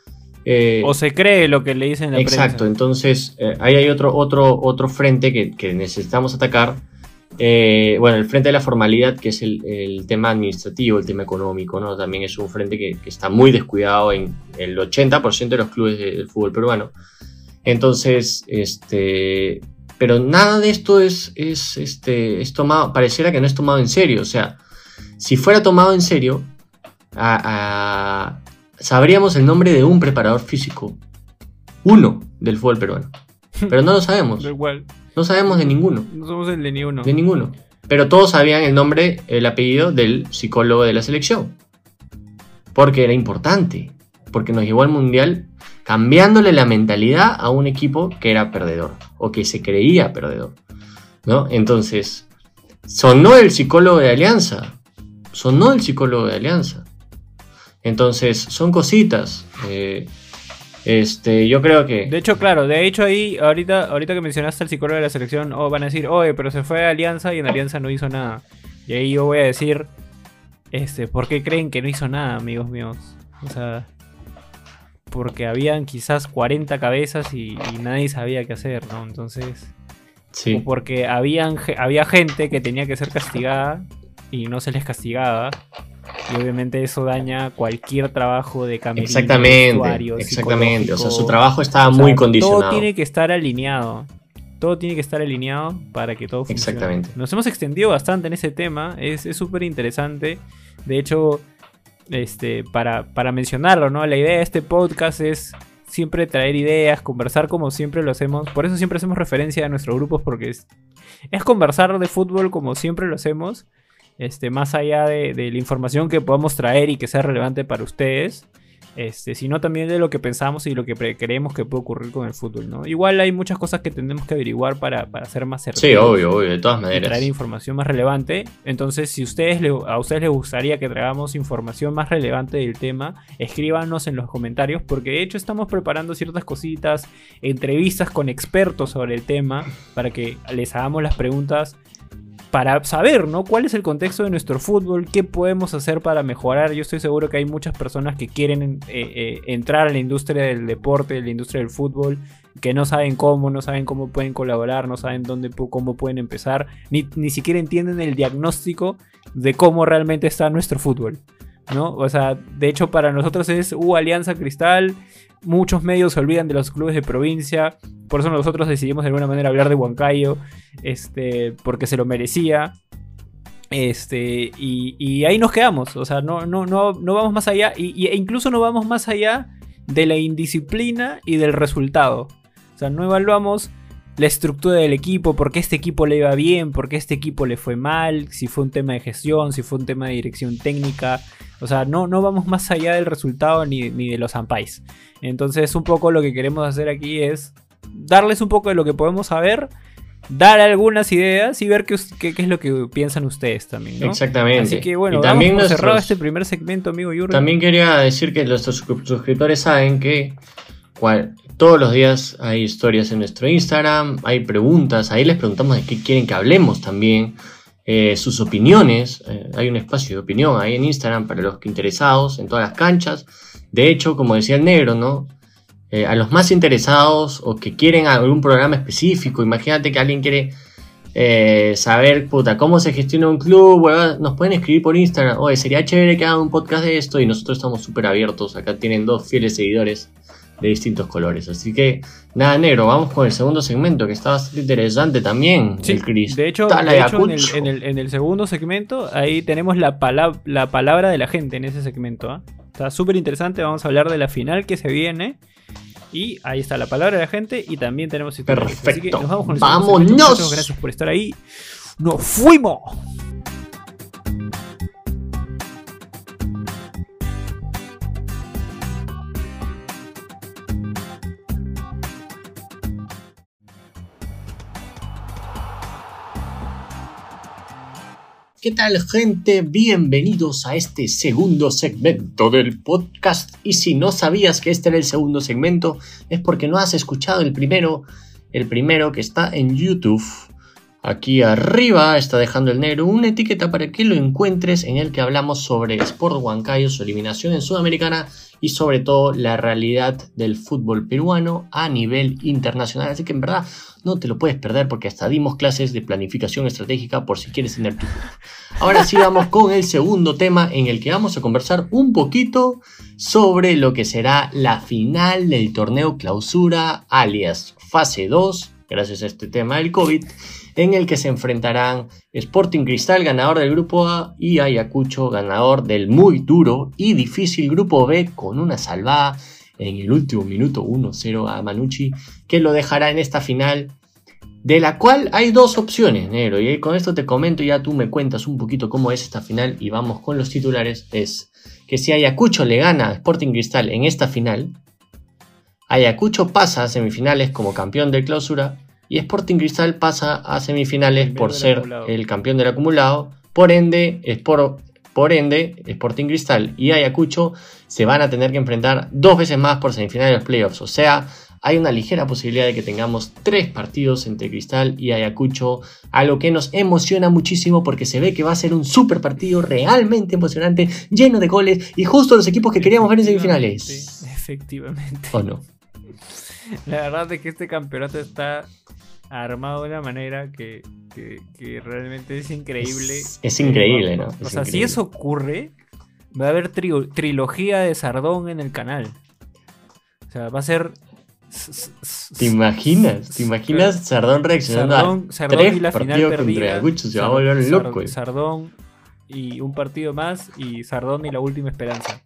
Eh, o se cree lo que le dicen la Exacto, entonces eh, ahí hay otro, otro, otro frente que, necesitamos atacar. Eh, bueno, el frente de la formalidad, que es el, tema administrativo, el tema económico, ¿no? También es un frente que, está muy descuidado en el 80% de los clubes del fútbol peruano. Entonces, este, pero nada de esto es, es, este, es tomado, pareciera que no es tomado en serio. O sea, si fuera tomado en serio, sabríamos el nombre de un preparador físico. Uno del fútbol peruano. <laughs> Pero no lo sabemos. No sabemos de ninguno. No somos el de ni uno. De ninguno. Pero todos sabían el nombre, el apellido del psicólogo de la selección. Porque era importante. Porque nos llevó al mundial cambiándole la mentalidad a un equipo que era perdedor o que se creía perdedor. ¿no? Entonces, sonó el psicólogo de Alianza. Sonó el psicólogo de Alianza. Entonces, son cositas. Eh, este, yo creo que. De hecho, claro, de hecho ahí, ahorita, ahorita que mencionaste al psicólogo de la selección, oh, van a decir, oye, pero se fue a Alianza y en Alianza no hizo nada. Y ahí yo voy a decir, este, ¿por qué creen que no hizo nada, amigos míos? O sea, porque habían quizás 40 cabezas y, nadie sabía qué hacer, ¿no? Entonces, sí. o porque habían, había gente que tenía que ser castigada y no se les castigaba. Y obviamente eso daña cualquier trabajo de cambio. Exactamente, exactamente. O sea, su trabajo estaba muy condicionado. Todo tiene que estar alineado. Todo tiene que estar alineado para que todo funcione. Exactamente. Nos hemos extendido bastante en ese tema. Es súper interesante. De hecho, este, para, para mencionarlo, ¿no? La idea de este podcast es siempre traer ideas, conversar como siempre lo hacemos. Por eso siempre hacemos referencia a nuestros grupos, porque es, es conversar de fútbol como siempre lo hacemos. Este, más allá de, de la información que podamos traer y que sea relevante para ustedes este, sino también de lo que pensamos y lo que creemos que puede ocurrir con el fútbol, ¿no? Igual hay muchas cosas que tenemos que averiguar para, para ser más certeros. Sí, obvio, obvio, de todas maneras. traer información más relevante. Entonces, si ustedes a ustedes les gustaría que traigamos información más relevante del tema, escríbanos en los comentarios, porque de hecho estamos preparando ciertas cositas, entrevistas con expertos sobre el tema, para que les hagamos las preguntas para saber, ¿no? ¿Cuál es el contexto de nuestro fútbol? ¿Qué podemos hacer para mejorar? Yo estoy seguro que hay muchas personas que quieren eh, eh, entrar a la industria del deporte, a la industria del fútbol, que no saben cómo, no saben cómo pueden colaborar, no saben dónde, cómo pueden empezar, ni, ni siquiera entienden el diagnóstico de cómo realmente está nuestro fútbol. ¿No? O sea, de hecho para nosotros es U uh, Alianza Cristal, muchos medios se olvidan de los clubes de provincia, por eso nosotros decidimos de alguna manera hablar de Huancayo, este, porque se lo merecía. Este, y, ahí nos quedamos, o sea, no, no, no, no vamos más allá, y, e incluso no vamos más allá de la indisciplina y del resultado. O sea, no evaluamos la estructura del equipo, por qué este equipo le iba bien, por qué este equipo le fue mal, si fue un tema de gestión, si fue un tema de dirección técnica. O sea, no, no vamos más allá del resultado ni, ni de los ampais. Entonces, un poco lo que queremos hacer aquí es darles un poco de lo que podemos saber, dar algunas ideas y ver qué, qué, es lo que piensan ustedes también. Exactamente. Así que bueno, también hemos cerrado este primer segmento, amigo Yuri. También quería decir que nuestros suscriptores saben que todos los días hay historias en nuestro Instagram, hay preguntas, ahí les preguntamos de qué quieren que hablemos también. Eh, sus opiniones, eh, hay un espacio de opinión ahí en Instagram para los interesados en todas las canchas. De hecho, como decía el negro, ¿no? Eh, a los más interesados o que quieren algún programa específico, imagínate que alguien quiere saber, puta, cómo se gestiona un club, nos pueden escribir por Instagram, oye, sería chévere que hagan un podcast de esto y nosotros estamos súper abiertos, acá tienen dos fieles seguidores de distintos colores, así que nada negro, vamos con el segundo segmento que está bastante interesante también, sí, De hecho, en, el, segundo segmento ahí tenemos la, la palabra de la gente en ese segmento, ¿ah? está súper interesante, vamos a hablar de la final que se viene y ahí está la palabra de la gente y también tenemos Perfecto. Así que nos vamos con el ¡Vámonos! Gracias por estar ahí. ¡Nos fuimos! ¿Qué tal gente? Bienvenidos a este segundo segmento del podcast. Y si no sabías que este era el segundo segmento, es porque no has escuchado el primero, el primero que está en YouTube. Aquí arriba está dejando el negro una etiqueta para que lo encuentres en el que hablamos sobre Sport Huancayo, su eliminación en Sudamericana y sobre todo la realidad del fútbol peruano a nivel internacional. Así que en verdad no te lo puedes perder porque hasta dimos clases de planificación estratégica por si quieres tener tu. Ahora sí vamos con el segundo tema en el que vamos a conversar un poquito sobre lo que será la final del torneo clausura alias fase 2, gracias a este tema del COVID en el que se enfrentarán Sporting Cristal, ganador del grupo A, y Ayacucho, ganador del muy duro y difícil grupo B, con una salvada en el último minuto 1-0 a Manucci, que lo dejará en esta final, de la cual hay dos opciones, negro, y con esto te comento, ya tú me cuentas un poquito cómo es esta final y vamos con los titulares, es que si Ayacucho le gana a Sporting Cristal en esta final, Ayacucho pasa a semifinales como campeón de clausura y Sporting Cristal pasa a semifinales por ser el campeón del acumulado. Por ende, por ende, Sporting Cristal y Ayacucho se van a tener que enfrentar dos veces más por semifinales de los playoffs. O sea, hay una ligera posibilidad de que tengamos tres partidos entre Cristal y Ayacucho, a lo que nos emociona muchísimo porque se ve que va a ser un super partido realmente emocionante, lleno de goles y justo los equipos que queríamos ver en semifinales. Efectivamente. <laughs> ¿O no? La verdad es que este campeonato está armado de una manera que, realmente es increíble. Es, increíble, ¿no? o sea, si eso ocurre, va a haber trilogía de Sardón en el canal. O sea, va a ser. ¿Te imaginas? ¿Te imaginas Sardón reaccionando Sardón, a y la final perdida? se va a volver loco. Sardón y un partido más y Sardón y la última esperanza.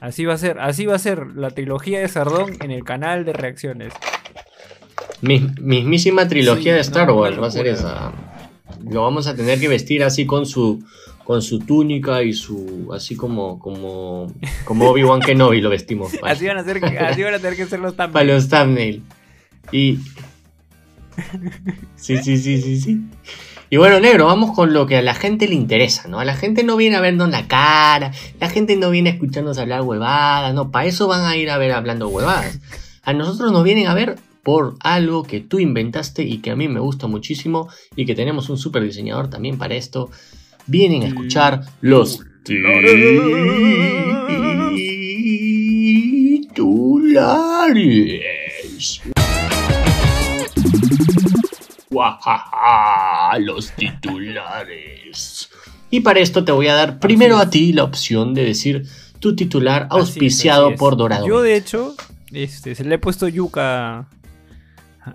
Así va a ser, así va a ser la trilogía de Sardón en el canal de reacciones. Mismísima trilogía de Star Wars va a ser esa. Lo vamos a tener que vestir así con su con su túnica y su así como como como Obi-Wan Kenobi lo vestimos. así van a ser así van a tener que ser los thumbnails. <laughs> Para los thumbnails. Y Sí, sí, sí, sí, sí. Y bueno, negro, vamos con lo que a la gente le interesa, ¿no? A la gente no viene a vernos la cara, la gente no viene a escucharnos hablar huevadas, no, para eso van a ir a ver hablando huevadas. A nosotros nos vienen a ver por algo que tú inventaste y que a mí me gusta muchísimo y que tenemos un super diseñador también para esto. Vienen a escuchar los titulares los titulares. Y para esto te voy a dar primero a ti la opción de decir tu titular auspiciado por Dorado. Yo, de hecho, este, se le he puesto yuca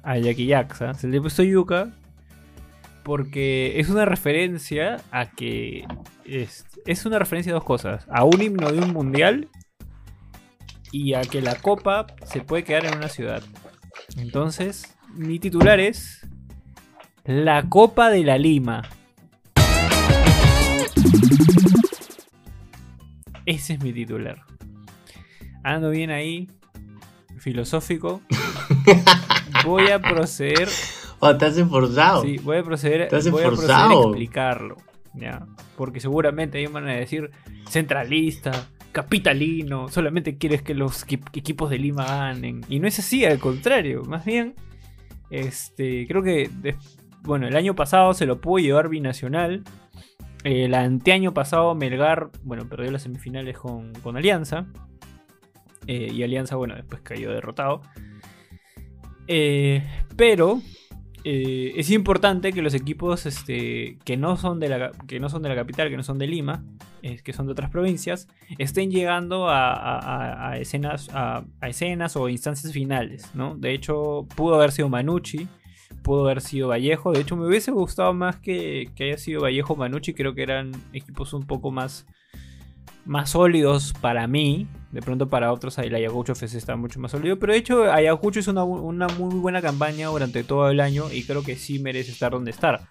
a Jackie Jackson. Se le he puesto yuca porque es una referencia a que. Es, es una referencia a dos cosas: a un himno de un mundial y a que la copa se puede quedar en una ciudad. Entonces, mi titular es la Copa de la Lima. Ese es mi titular. Ando bien ahí, filosófico. <laughs> Voy a proceder. <laughs> Oh, estás esforzado. Sí, voy a proceder, voy a, proceder a explicarlo. ¿ya? Porque seguramente ahí van a decir centralista, capitalino, solamente quieres que los equipos de Lima ganen. Y no es así, al contrario. Más bien, este, creo que bueno, el año pasado se lo pudo llevar Binacional. El anteaño pasado Melgar, bueno, perdió las semifinales con, Alianza. Eh, y Alianza, bueno, después cayó derrotado. Eh, pero eh, es importante que los equipos este, que, no son de la, que no son de la capital, que no son de Lima, que son de otras provincias, estén llegando a, escenas, a, escenas o instancias finales. ¿no? De hecho, pudo haber sido Manucci pudo haber sido Vallejo. De hecho, me hubiese gustado más que, haya sido Vallejo Manucci. Creo que eran equipos un poco más, más sólidos para mí. De pronto para otros el Ayacucho FC está mucho más sólido. Pero de hecho, Ayacucho es una, muy buena campaña durante todo el año y creo que sí merece estar donde estar.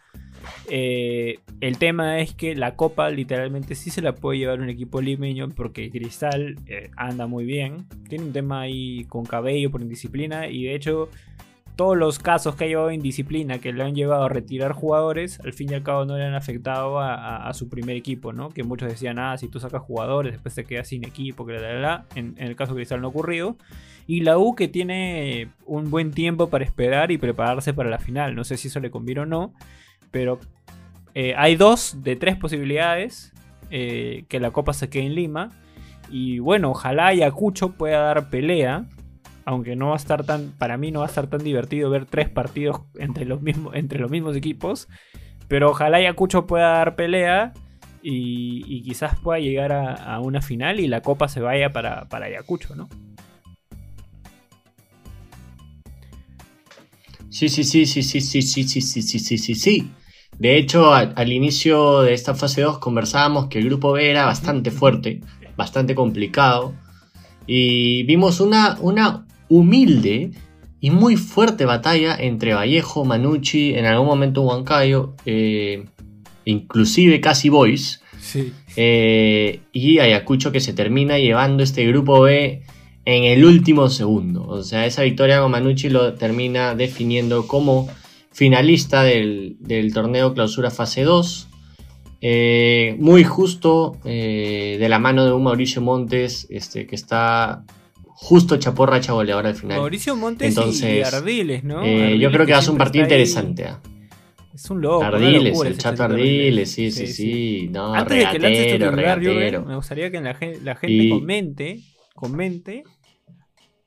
Eh, el tema es que la copa literalmente sí se la puede llevar un equipo limeño porque Cristal eh, anda muy bien. Tiene un tema ahí con cabello por indisciplina y de hecho todos los casos que ha llevado en disciplina que le han llevado a retirar jugadores, al fin y al cabo no le han afectado a, su primer equipo, ¿no? Que muchos decían, ah, si tú sacas jugadores, después te quedas sin equipo, que la, la, En, en, el caso de Cristal no ha ocurrido. Y la U que tiene un buen tiempo para esperar y prepararse para la final. No sé si eso le conviene o no. Pero eh, hay dos de tres posibilidades eh, que la Copa se quede en Lima. Y bueno, ojalá Ayacucho pueda dar pelea. Aunque no va a estar tan. Para mí no va a estar tan divertido ver tres partidos entre los mismos, entre los mismos equipos. Pero ojalá Ayacucho pueda dar pelea. Y, quizás pueda llegar a, una final y la copa se vaya para, para Ayacucho, ¿no? Sí, sí, sí, sí, sí, sí, sí, sí, sí, sí, sí, sí, sí. De hecho, al, inicio de esta fase 2 conversábamos que el grupo B era bastante fuerte, bastante complicado. Y vimos una, una humilde y muy fuerte batalla entre Vallejo, Manucci, en algún momento Huancayo, eh, inclusive casi Boys. Eh, y Ayacucho que se termina llevando este grupo B en el último segundo. O sea, esa victoria con Manucci lo termina definiendo como finalista del, torneo Clausura Fase 2. Eh, muy justo de la mano de un Mauricio Montes este, que está justo chaporracha goleadora al final. Mauricio Montes y Ardiles, ¿no? yo creo que va a ser un partido interesante. ¿ah? Es un loco. Ardiles, el chato Ardiles, sí, sí, sí, No, Antes de que lances tu titular, me gustaría que la, gente comente, comente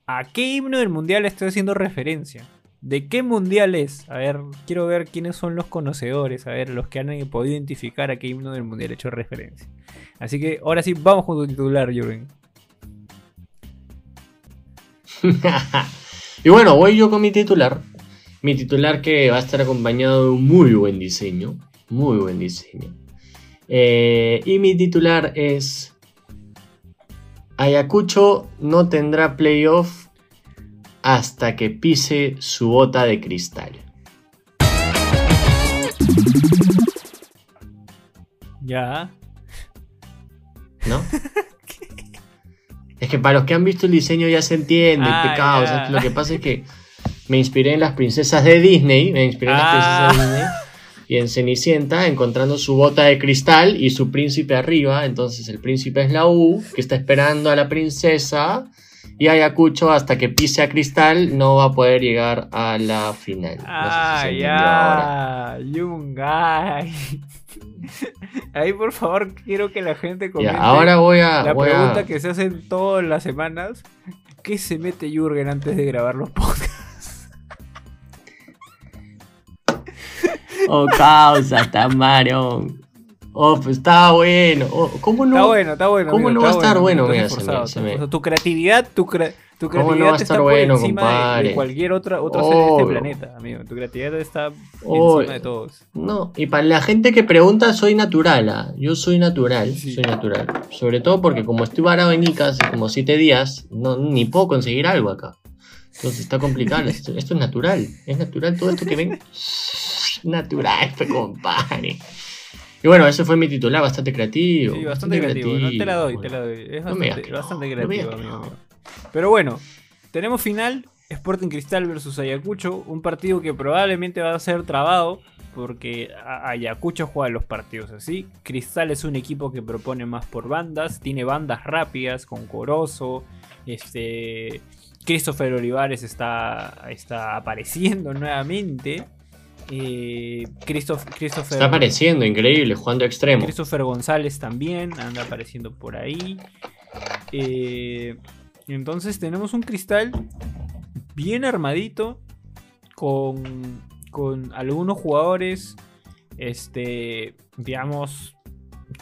a qué himno del mundial estoy haciendo referencia. ¿De qué mundial es? A ver, quiero ver quiénes son los conocedores, a ver, los que han podido identificar a qué himno del mundial he hecho referencia. Así que ahora sí, vamos con tu titular, Jürgen. <laughs> y bueno, voy yo con mi titular. Mi titular que va a estar acompañado de un muy buen diseño. Muy buen diseño. Eh, y mi titular es... Ayacucho no tendrá playoff hasta que pise su bota de cristal. Ya. ¿No? <laughs> es que para los que han visto el diseño ya se entiende, el ah, pecado. lo que pasa es que me inspiré en las princesas de Disney, me inspiré en las princesas de ah. Disney y en Cenicienta encontrando su bota de cristal y su príncipe arriba, entonces el príncipe es la U que está esperando a la princesa y Ayacucho hasta que pise a cristal no va a poder llegar a la final. ah, ya, Yungay. <laughs> Ahí por favor quiero que la gente comente. ahora voy a la pregunta que se hacen todas las semanas. ¿Qué se mete Jürgen antes de grabar los podcasts? Oh, causa, Tamarón. Oh, pues está bueno. Oh, ¿Cómo no? Está bueno, está bueno. ¿Cómo no va a estar bueno? Tu creatividad, tu, tu creatividad no está por encima de, cualquier otra, otro ser de este planeta, amigo. Tu creatividad está encima de todos. No, y para la gente que pregunta, soy natural. ¿ah? Yo soy natural, soy natural. Sobre todo porque como estoy varado en Ica hace como 7 días, no, ni puedo conseguir algo acá. Entonces está complicado. esto, esto es natural. Es natural todo esto que ven. <laughs> natural, compadre. Y bueno, ese fue mi titular, bastante creativo. Sí, bastante, creativo. No te la doy, te la doy. Es bastante, creativo, amigo, Pero bueno, tenemos final. Sporting Cristal versus Ayacucho. Un partido que probablemente va a ser trabado. Porque Ayacucho juega los partidos así. Cristal es un equipo que propone más por bandas. Tiene bandas rápidas con Corozo. Este. Christopher Olivares está, está apareciendo nuevamente. Eh, Christopher, Está apareciendo, increíble, jugando extremo. Christopher González también anda apareciendo por ahí. Eh, entonces tenemos un cristal bien armadito. Con, con algunos jugadores, este, digamos,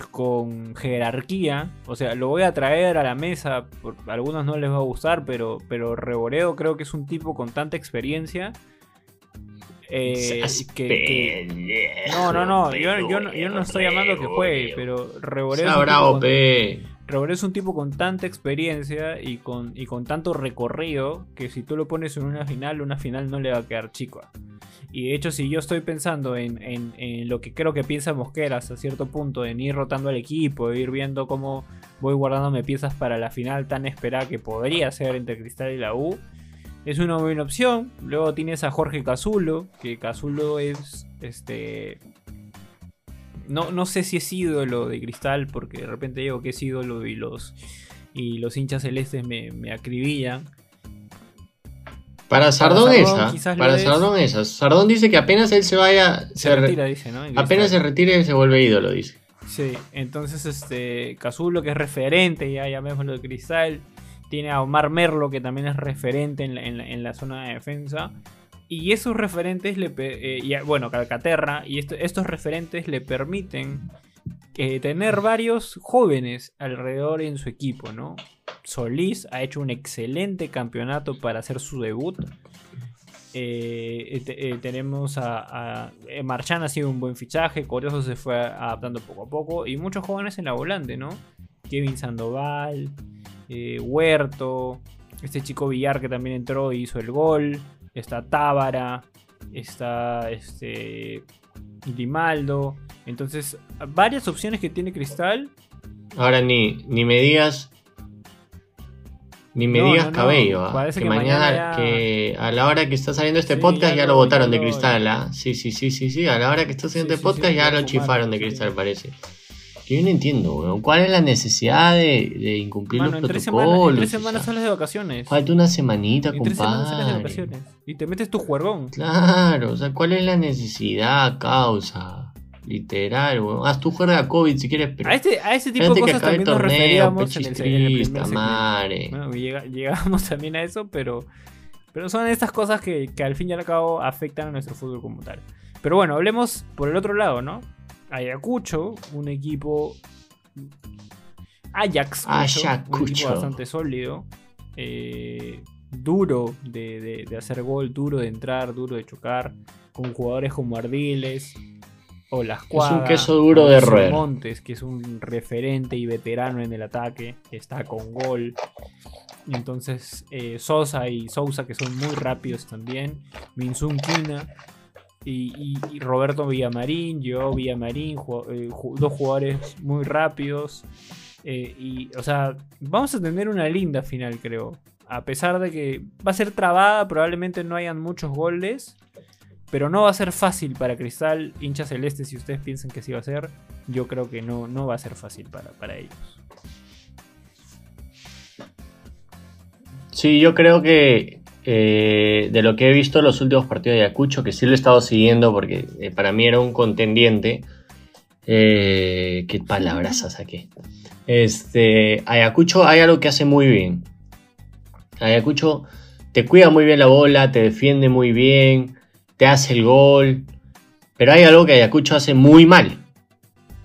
con jerarquía. O sea, lo voy a traer a la mesa. A algunos no les va a gustar, pero, pero Reboredo creo que es un tipo con tanta experiencia eh, no, no, no. Yo, no, estoy llamando que juegue, pero Reboré es, un tipo con tanta experiencia y con, y con tanto recorrido que si tú lo pones en una final, una final no le va a quedar chico. Y de hecho, si yo estoy pensando en, en, lo que creo que piensa Mosquera hasta cierto punto, en ir rotando al equipo, ir viendo cómo voy guardándome piezas para la final tan esperada que podría ser entre Cristal y la U, es una buena opción. Luego tienes a Jorge Cazulo, que Cazulo es este. No, no sé si es ídolo de cristal, porque de repente digo que es ídolo y los, y los hinchas celestes me, me acribillan. Para Sardón, esa. Para Sardón esa. Sardón dice que apenas él se vaya. Se, retira, dice, ¿no? Apenas se retire se vuelve ídolo, dice. Sí, entonces este. Cazulo, que es referente, ya llamémoslo de cristal. Tiene a Omar Merlo, que también es referente en la, zona de defensa. Y esos referentes le. Eh, bueno, Calcaterra. Y estos referentes le permiten eh, tener varios jóvenes alrededor en su equipo, ¿no? Solís ha hecho un excelente campeonato para hacer su debut. Eh, tenemos a, a Marchán ha sido un buen fichaje, Corioso se fue adaptando poco a poco y muchos jóvenes en la volante, ¿no? Kevin Sandoval, Huerto, este chico Villar que también entró y hizo el gol, está Tábara, está este Grimaldo, entonces varias opciones que tiene Cristal. Ahora ni, ni me digas ni me digas cabello. ¿ah? que, mañana, que a la hora que está saliendo este podcast ya, lo votaron de cristal. ¿ah? Sí, sí, sí, sí, sí. A la hora que está saliendo este podcast ya lo chifaron de cristal, parece. Que yo no entiendo, weón. ¿Cuál es la necesidad de, incumplir los protocolos? Semanas, en tres semanas sales de vacaciones. Falta una semanita, en compadre. Tres semanas sales de vacaciones. Y te metes tu juergón. Claro, o sea, ¿cuál es la necesidad, causa? Literal, weón. Haz tu juega COVID si quieres, pero. A, este, a ese tipo de cosas también nos referíamos en el, en el Bueno, <laughs> llegamos también a eso, pero. Pero son estas cosas que, que, al fin y al cabo afectan a nuestro fútbol como tal. Pero bueno, hablemos por el otro lado, ¿no? Ayacucho, un equipo. Ajax, Ayacucho. un equipo bastante sólido. Eh, duro de, de, de, hacer gol, duro de entrar, duro de chocar. Con jugadores como Ardiles, o las. Es un queso duro de roer. Montes, que es un referente y veterano en el ataque, que está con gol. Entonces eh, Sosa y Sousa, que son muy rápidos también. Minsun Kina y, Roberto Villamarín. Yo Villamarín, eh, dos jugadores muy rápidos. Eh, y, o sea, vamos a tener una linda final, creo. A pesar de que va a ser trabada, probablemente no hayan muchos goles. Pero no va a ser fácil para Cristal, hincha celeste, si ustedes piensan que sí va a ser. Yo creo que no, no va a ser fácil para, ellos. Sí, yo creo que eh, de lo que he visto en los últimos partidos de Ayacucho, que sí lo he estado siguiendo porque eh, para mí era un contendiente. Eh, qué palabras saqué. Este, Ayacucho hay algo que hace muy bien. Ayacucho te cuida muy bien la bola, te defiende muy bien, te hace el gol. Pero hay algo que Ayacucho hace muy mal.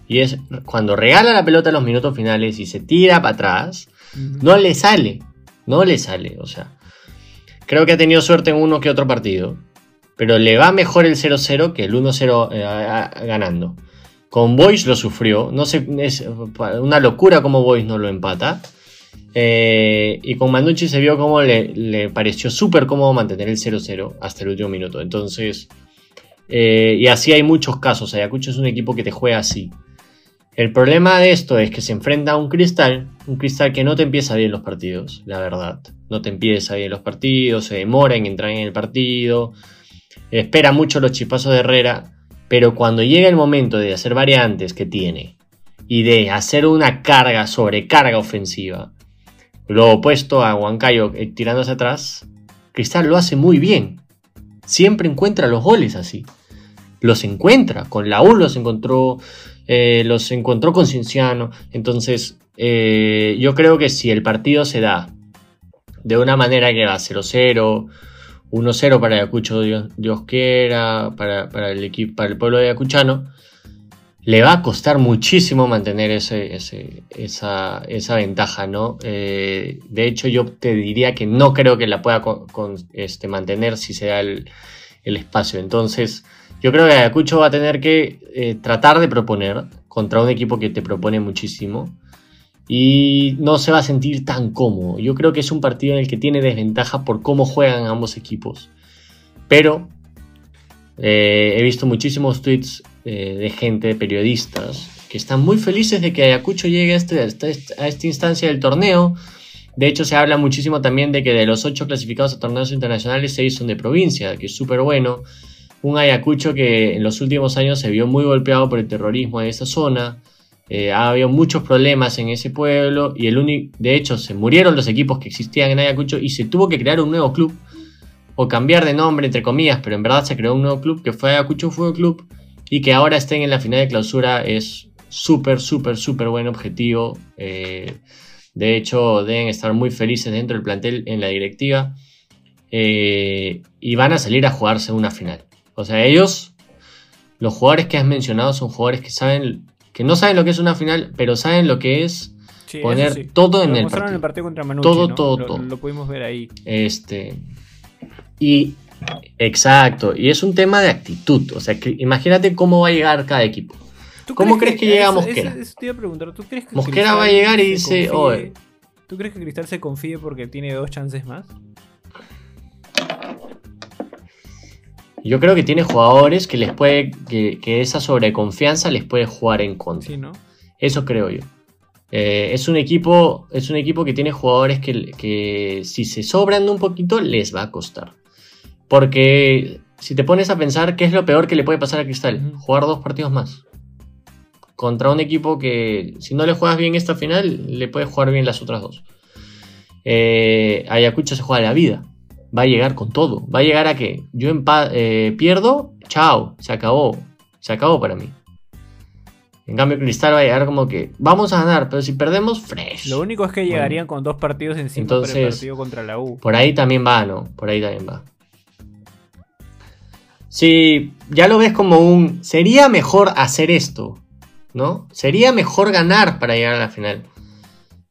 Y es cuando regala la pelota en los minutos finales y se tira para atrás, no le sale. No le sale. O sea, creo que ha tenido suerte en uno que otro partido. Pero le va mejor el 0-0 que el 1-0 eh, ganando. Con Boys lo sufrió. No sé, es una locura como Boys no lo empata. Eh, y con Manucci se vio como le, pareció súper cómodo mantener el 0-0 hasta el último minuto. Entonces, eh, y así hay muchos casos. Ayacucho es un equipo que te juega así. El problema de esto es que se enfrenta a un cristal, un cristal que no te empieza bien los partidos, la verdad. No te empieza bien los partidos, se demora en entrar en el partido, espera mucho los chipazos de Herrera, pero cuando llega el momento de hacer variantes que tiene y de hacer una carga, sobrecarga ofensiva, lo opuesto a Huancayo eh, tirando hacia atrás, Cristal lo hace muy bien. Siempre encuentra los goles así. Los encuentra. Con la U los encontró. Eh, los encontró con Cinciano. Entonces, eh, yo creo que si el partido se da de una manera que va 0-0, 1-0 para Ayacucho, Dios, quiera, para, para, el equipo, para el pueblo de Ayacuchano, le va a costar muchísimo mantener ese, esa, esa, ventaja, ¿no? Eh, de hecho, yo te diría que no creo que la pueda este, mantener si se da el, espacio. Entonces, yo creo que Ayacucho va a tener que eh, tratar de proponer contra un equipo que te propone muchísimo y no se va a sentir tan cómodo. Yo creo que es un partido en el que tiene desventaja por cómo juegan ambos equipos. Pero eh, he visto muchísimos tweets eh, de gente, de periodistas, que están muy felices de que Ayacucho llegue a, este, a esta instancia del torneo. De hecho, se habla muchísimo también de que de los ocho clasificados a torneos internacionales, seis son de provincia, que es súper bueno. Un Ayacucho que en los últimos años se vio muy golpeado por el terrorismo de esa zona. Eh, ha habido muchos problemas en ese pueblo y el único, de hecho, se murieron los equipos que existían en Ayacucho y se tuvo que crear un nuevo club o cambiar de nombre, entre comillas, pero en verdad se creó un nuevo club que fue Ayacucho Fútbol Club y que ahora estén en la final de clausura es súper, súper, súper buen objetivo. Eh, de hecho, deben estar muy felices dentro del plantel en la directiva eh, y van a salir a jugarse una final. O sea, ellos, los jugadores que has mencionado son jugadores que saben, que no saben lo que es una final, pero saben lo que es poner todo en el partido. en el partido contra todo, todo, lo, todo. Lo pudimos ver ahí. Este. Y. Exacto. Y es un tema de actitud. O sea, que, imagínate cómo va a llegar cada equipo. ¿Cómo crees que, llega Mosquera? Eso, te iba a preguntar. ¿tú crees que Mosquera va a llegar y dice. ¿Tú crees que Cristal se confíe porque tiene dos chances más? Yo creo que tiene jugadores que les puede. que, que esa sobreconfianza les puede jugar en contra. Sí, ¿no? Eso creo yo. Eh, es, un equipo, es un equipo que tiene jugadores que, que, si se sobran un poquito les va a costar. Porque si te pones a pensar qué es lo peor que le puede pasar a Cristal, jugar dos partidos más. Contra un equipo que si no le juegas bien esta final, le puedes jugar bien las otras dos. Eh, Ayacucho se juega la vida. Va a llegar con todo. Va a llegar a que yo eh, pierdo, chao, se acabó. Se acabó para mí. En cambio, Cristal va a llegar como que vamos a ganar, pero si perdemos, fresh. Lo único es que llegarían con dos partidos encima Entonces, el partido contra la U. Por ahí también va, ¿no? Por ahí también va. Si ya lo ves como un. Sería mejor hacer esto, ¿no? Sería mejor ganar para llegar a la final.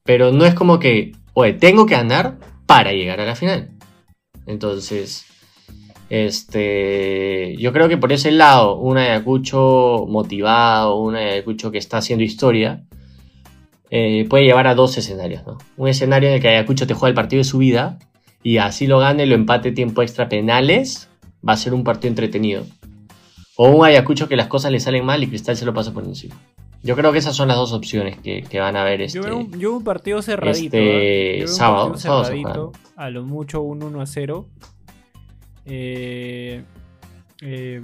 Pero no es como que, oye, tengo que ganar para llegar a la final. Entonces, este, yo creo que por ese lado, un Ayacucho motivado, un Ayacucho que está haciendo historia, eh, puede llevar a dos escenarios. ¿no? Un escenario en el que Ayacucho te juega el partido de su vida y así lo gane, lo empate tiempo extra penales, va a ser un partido entretenido. O un Ayacucho que las cosas le salen mal y Cristal se lo pasa por encima. Yo creo que esas son las dos opciones que, van a ver este. Yo veo un, partido cerradito. Este ¿eh? sábado, cerradito, a lo mucho un 1 a 0. Eh, eh,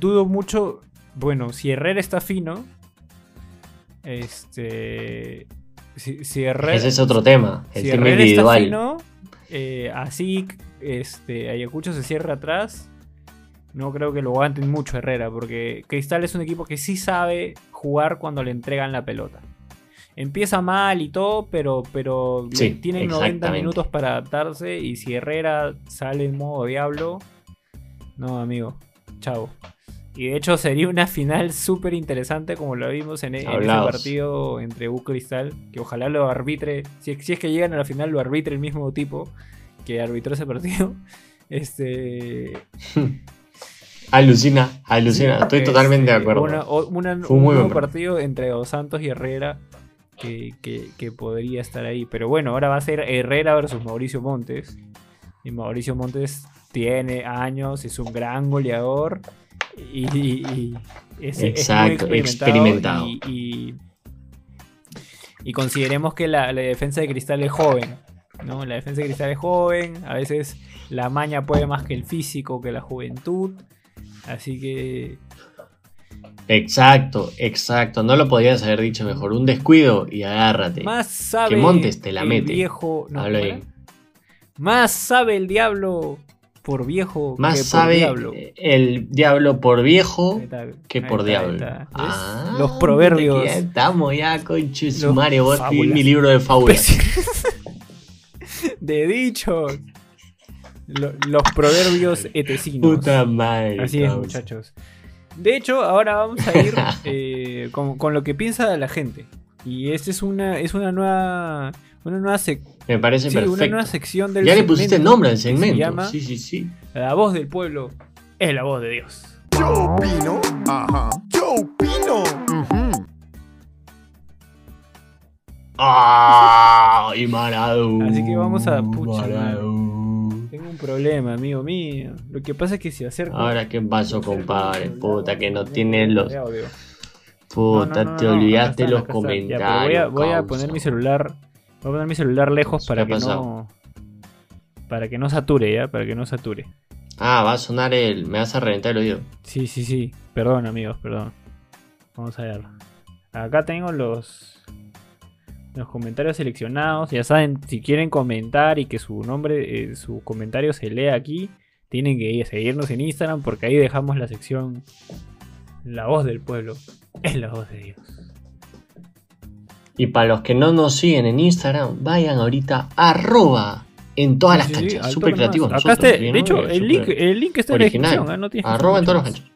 dudo mucho. Bueno, si Herrera está fino. Este. Si, Herrera, Ese es otro tema. El si tema Herrera individual. está fino. Así este, Ayacucho se cierra atrás. No creo que lo aguanten mucho Herrera. Porque Cristal es un equipo que sí sabe jugar cuando le entregan la pelota empieza mal y todo, pero, pero tienen 90 minutos para adaptarse y si Herrera sale en modo diablo, no, amigo, chao. Y de hecho sería una final súper interesante como lo vimos en, ese partido entre U Cristal, que ojalá lo arbitre, si, si, es que llegan a la final lo arbitre el mismo tipo que arbitró ese partido. <laughs> Este... <laughs> Alucina, alucina, estoy totalmente de acuerdo. un muy buen partido entre Dos Santos y Herrera que, podría estar ahí. Pero bueno, ahora va a ser Herrera versus Mauricio Montes. Y Mauricio Montes tiene años, es un gran goleador y, es, Exacto, experimentado. Y, consideremos que la, defensa de Cristal es joven. ¿no? La defensa de Cristal es joven, a veces la maña puede más que el físico, que la juventud. Así que Exacto, exacto. No lo podías haber dicho mejor. Un descuido y agárrate. Más sabe que Montes te la el mete. viejo. Más sabe el diablo por viejo Más que sabe por diablo. el diablo por viejo que por diablo. Ah, Los proverbios. Ya estamos ya, con sumario. Vos mi libro de fábulas. <laughs> de dichos. Los proverbios etecinos. Puta madre. Así es, muchachos. De hecho, ahora vamos a ir <laughs> eh, con, lo que piensa la gente. Y esta es una, es una nueva, una nueva sección. Me parece perfecto. una nueva sección del Ya le pusiste nombre al segmento. Se llama sí, sí, sí. La voz del pueblo es la voz de Dios. Yo opino. Ajá. Yo opino. <laughs> ¡Ah! Y Maradú. Así que vamos a. Pucha, problema, amigo mío. Lo que pasa es que si acerco. Ahora, ¿qué pasó, compadre? Puta, que no tiene los. Puta, te olvidaste los comentarios. voy, a, poner mi celular. Voy a poner mi celular lejos para que no. Para que no sature, ¿ya? Para que no sature. Ah, va a sonar el. Me vas a reventar el oído. Sí, sí, sí. Perdón, amigos, perdón. Vamos a ver. Acá tengo los. Los comentarios seleccionados. Ya saben, si quieren comentar y que su nombre, eh, su comentario se lea aquí, tienen que ir a seguirnos en Instagram porque ahí dejamos la sección La voz del pueblo. Es la voz de Dios. Y para los que no nos siguen en Instagram, vayan ahorita arroba en todas las canchas. súper creativos. Acá está, de hecho, el link, el link está original. en la descripción. ¿eh? arroba en todas las canchas.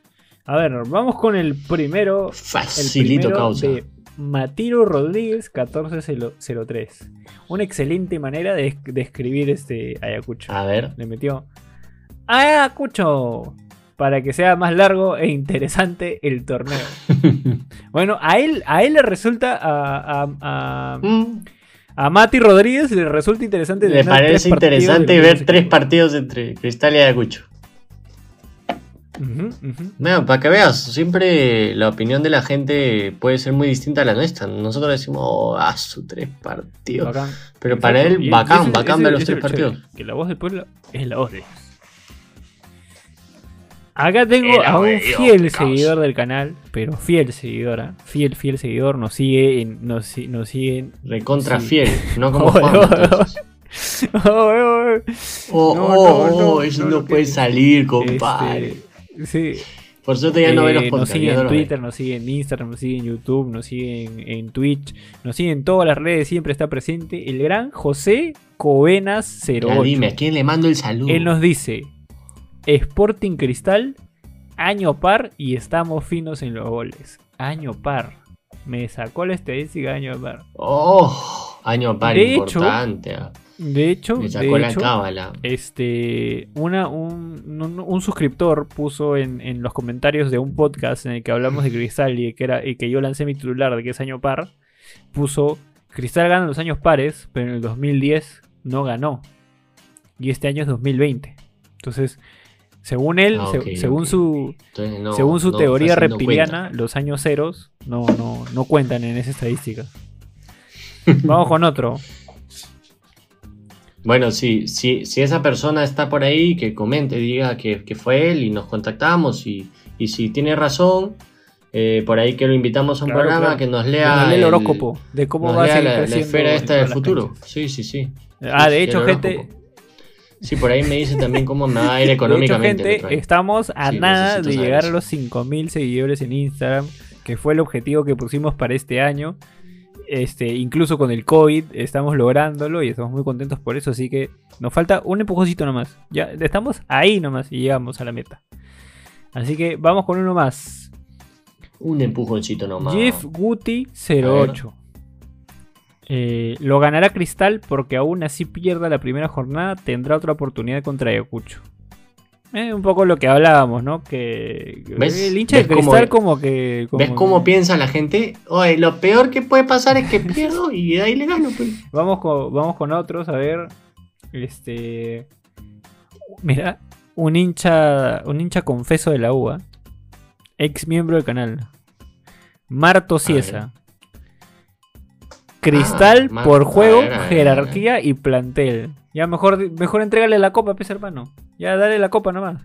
A ver, vamos con el primero. Facilito el causa. De Matiro Rodríguez 1403. Una excelente manera de, de escribir este Ayacucho. A ver. Le metió. Ayacucho para que sea más largo e interesante el torneo. <laughs> bueno, a él, a él le resulta a, a, mm. Mati Rodríguez le resulta interesante. Le parece interesante ver tres partidos entre Cristal y Ayacucho. Para que veas, siempre la opinión de la gente puede ser muy distinta a la nuestra. Nosotros decimos, oh, ah, su tres partidos. Pero para él, bacán, bacán ver los tres partidos. Que la voz del pueblo es la voz de Acá tengo a un fiel seguidor del canal, pero fiel seguidora, fiel, fiel seguidor, nos sigue, en, nos, nos sigue Recontra fiel, no como <laughs> Juan. oh, oh, oh, eso no, puede salir, compadre. Este, sí. Por suerte ya no ve los eh, Nos sigue en Twitter, nos sigue en Instagram, nos sigue en YouTube, nos sigue en, Twitch, nos sigue en todas las redes, siempre está presente el gran José Covenas 08. dime, ¿a quién le mando el saludo? Él nos dice, Sporting Cristal, año par y estamos finos en los goles. Año par. Me sacó la estadística año par. Oh, año par importante. Ah. De hecho, Me sacó la cábala. Este, una, un, suscriptor puso en, los comentarios de un podcast en el que hablamos de Cristal y que, era, y que yo lancé mi titular de que es año par. Puso Cristal gana los años pares, pero en el 2010 no ganó. Y este año es 2020. Entonces, según él, ah, según su, según su teoría reptiliana, los años ceros no, no, no cuentan en esa estadística. Vamos con otro. Bueno, si, si, si esa persona está por ahí, que comente, diga que, fue él y nos contactamos y, si tiene razón, eh, por ahí que lo invitamos a un programa que nos lea, el, horóscopo de cómo va a ser la, la, esfera esta del futuro. Sí, sí, sí. Ah, de hecho, gente, Sí, por ahí me dicen también cómo me va a ir económicamente. <laughs> De hecho, gente, estamos a nada de llegar a los 5.000 seguidores en Instagram, que fue el objetivo que pusimos para este año. Este, incluso con el COVID estamos lográndolo y estamos muy contentos por eso, así que nos falta un empujoncito nomás. Ya estamos ahí nomás y llegamos a la meta. Así que vamos con uno más. Un empujoncito nomás. Jeff Guti 08. Eh, lo ganará Cristal porque aún así pierda la primera jornada, tendrá otra oportunidad contra Ayacucho. Es un poco lo que hablábamos, ¿no? Que el hincha de Cristal como que... ¿Ves cómo piensa la gente? Oye, lo peor que puede pasar es que pierdo y de ahí le gano. Pues. <laughs> Vamos, con, vamos con otros, a ver. Este... Mira, un hincha, un hincha confeso de la UA. Ex miembro del canal. Marto Ciesa. Cristal ah, por juego, jerarquía y plantel. Ya mejor, mejor entrégale la copa, pez hermano. Ya dale la copa nomás.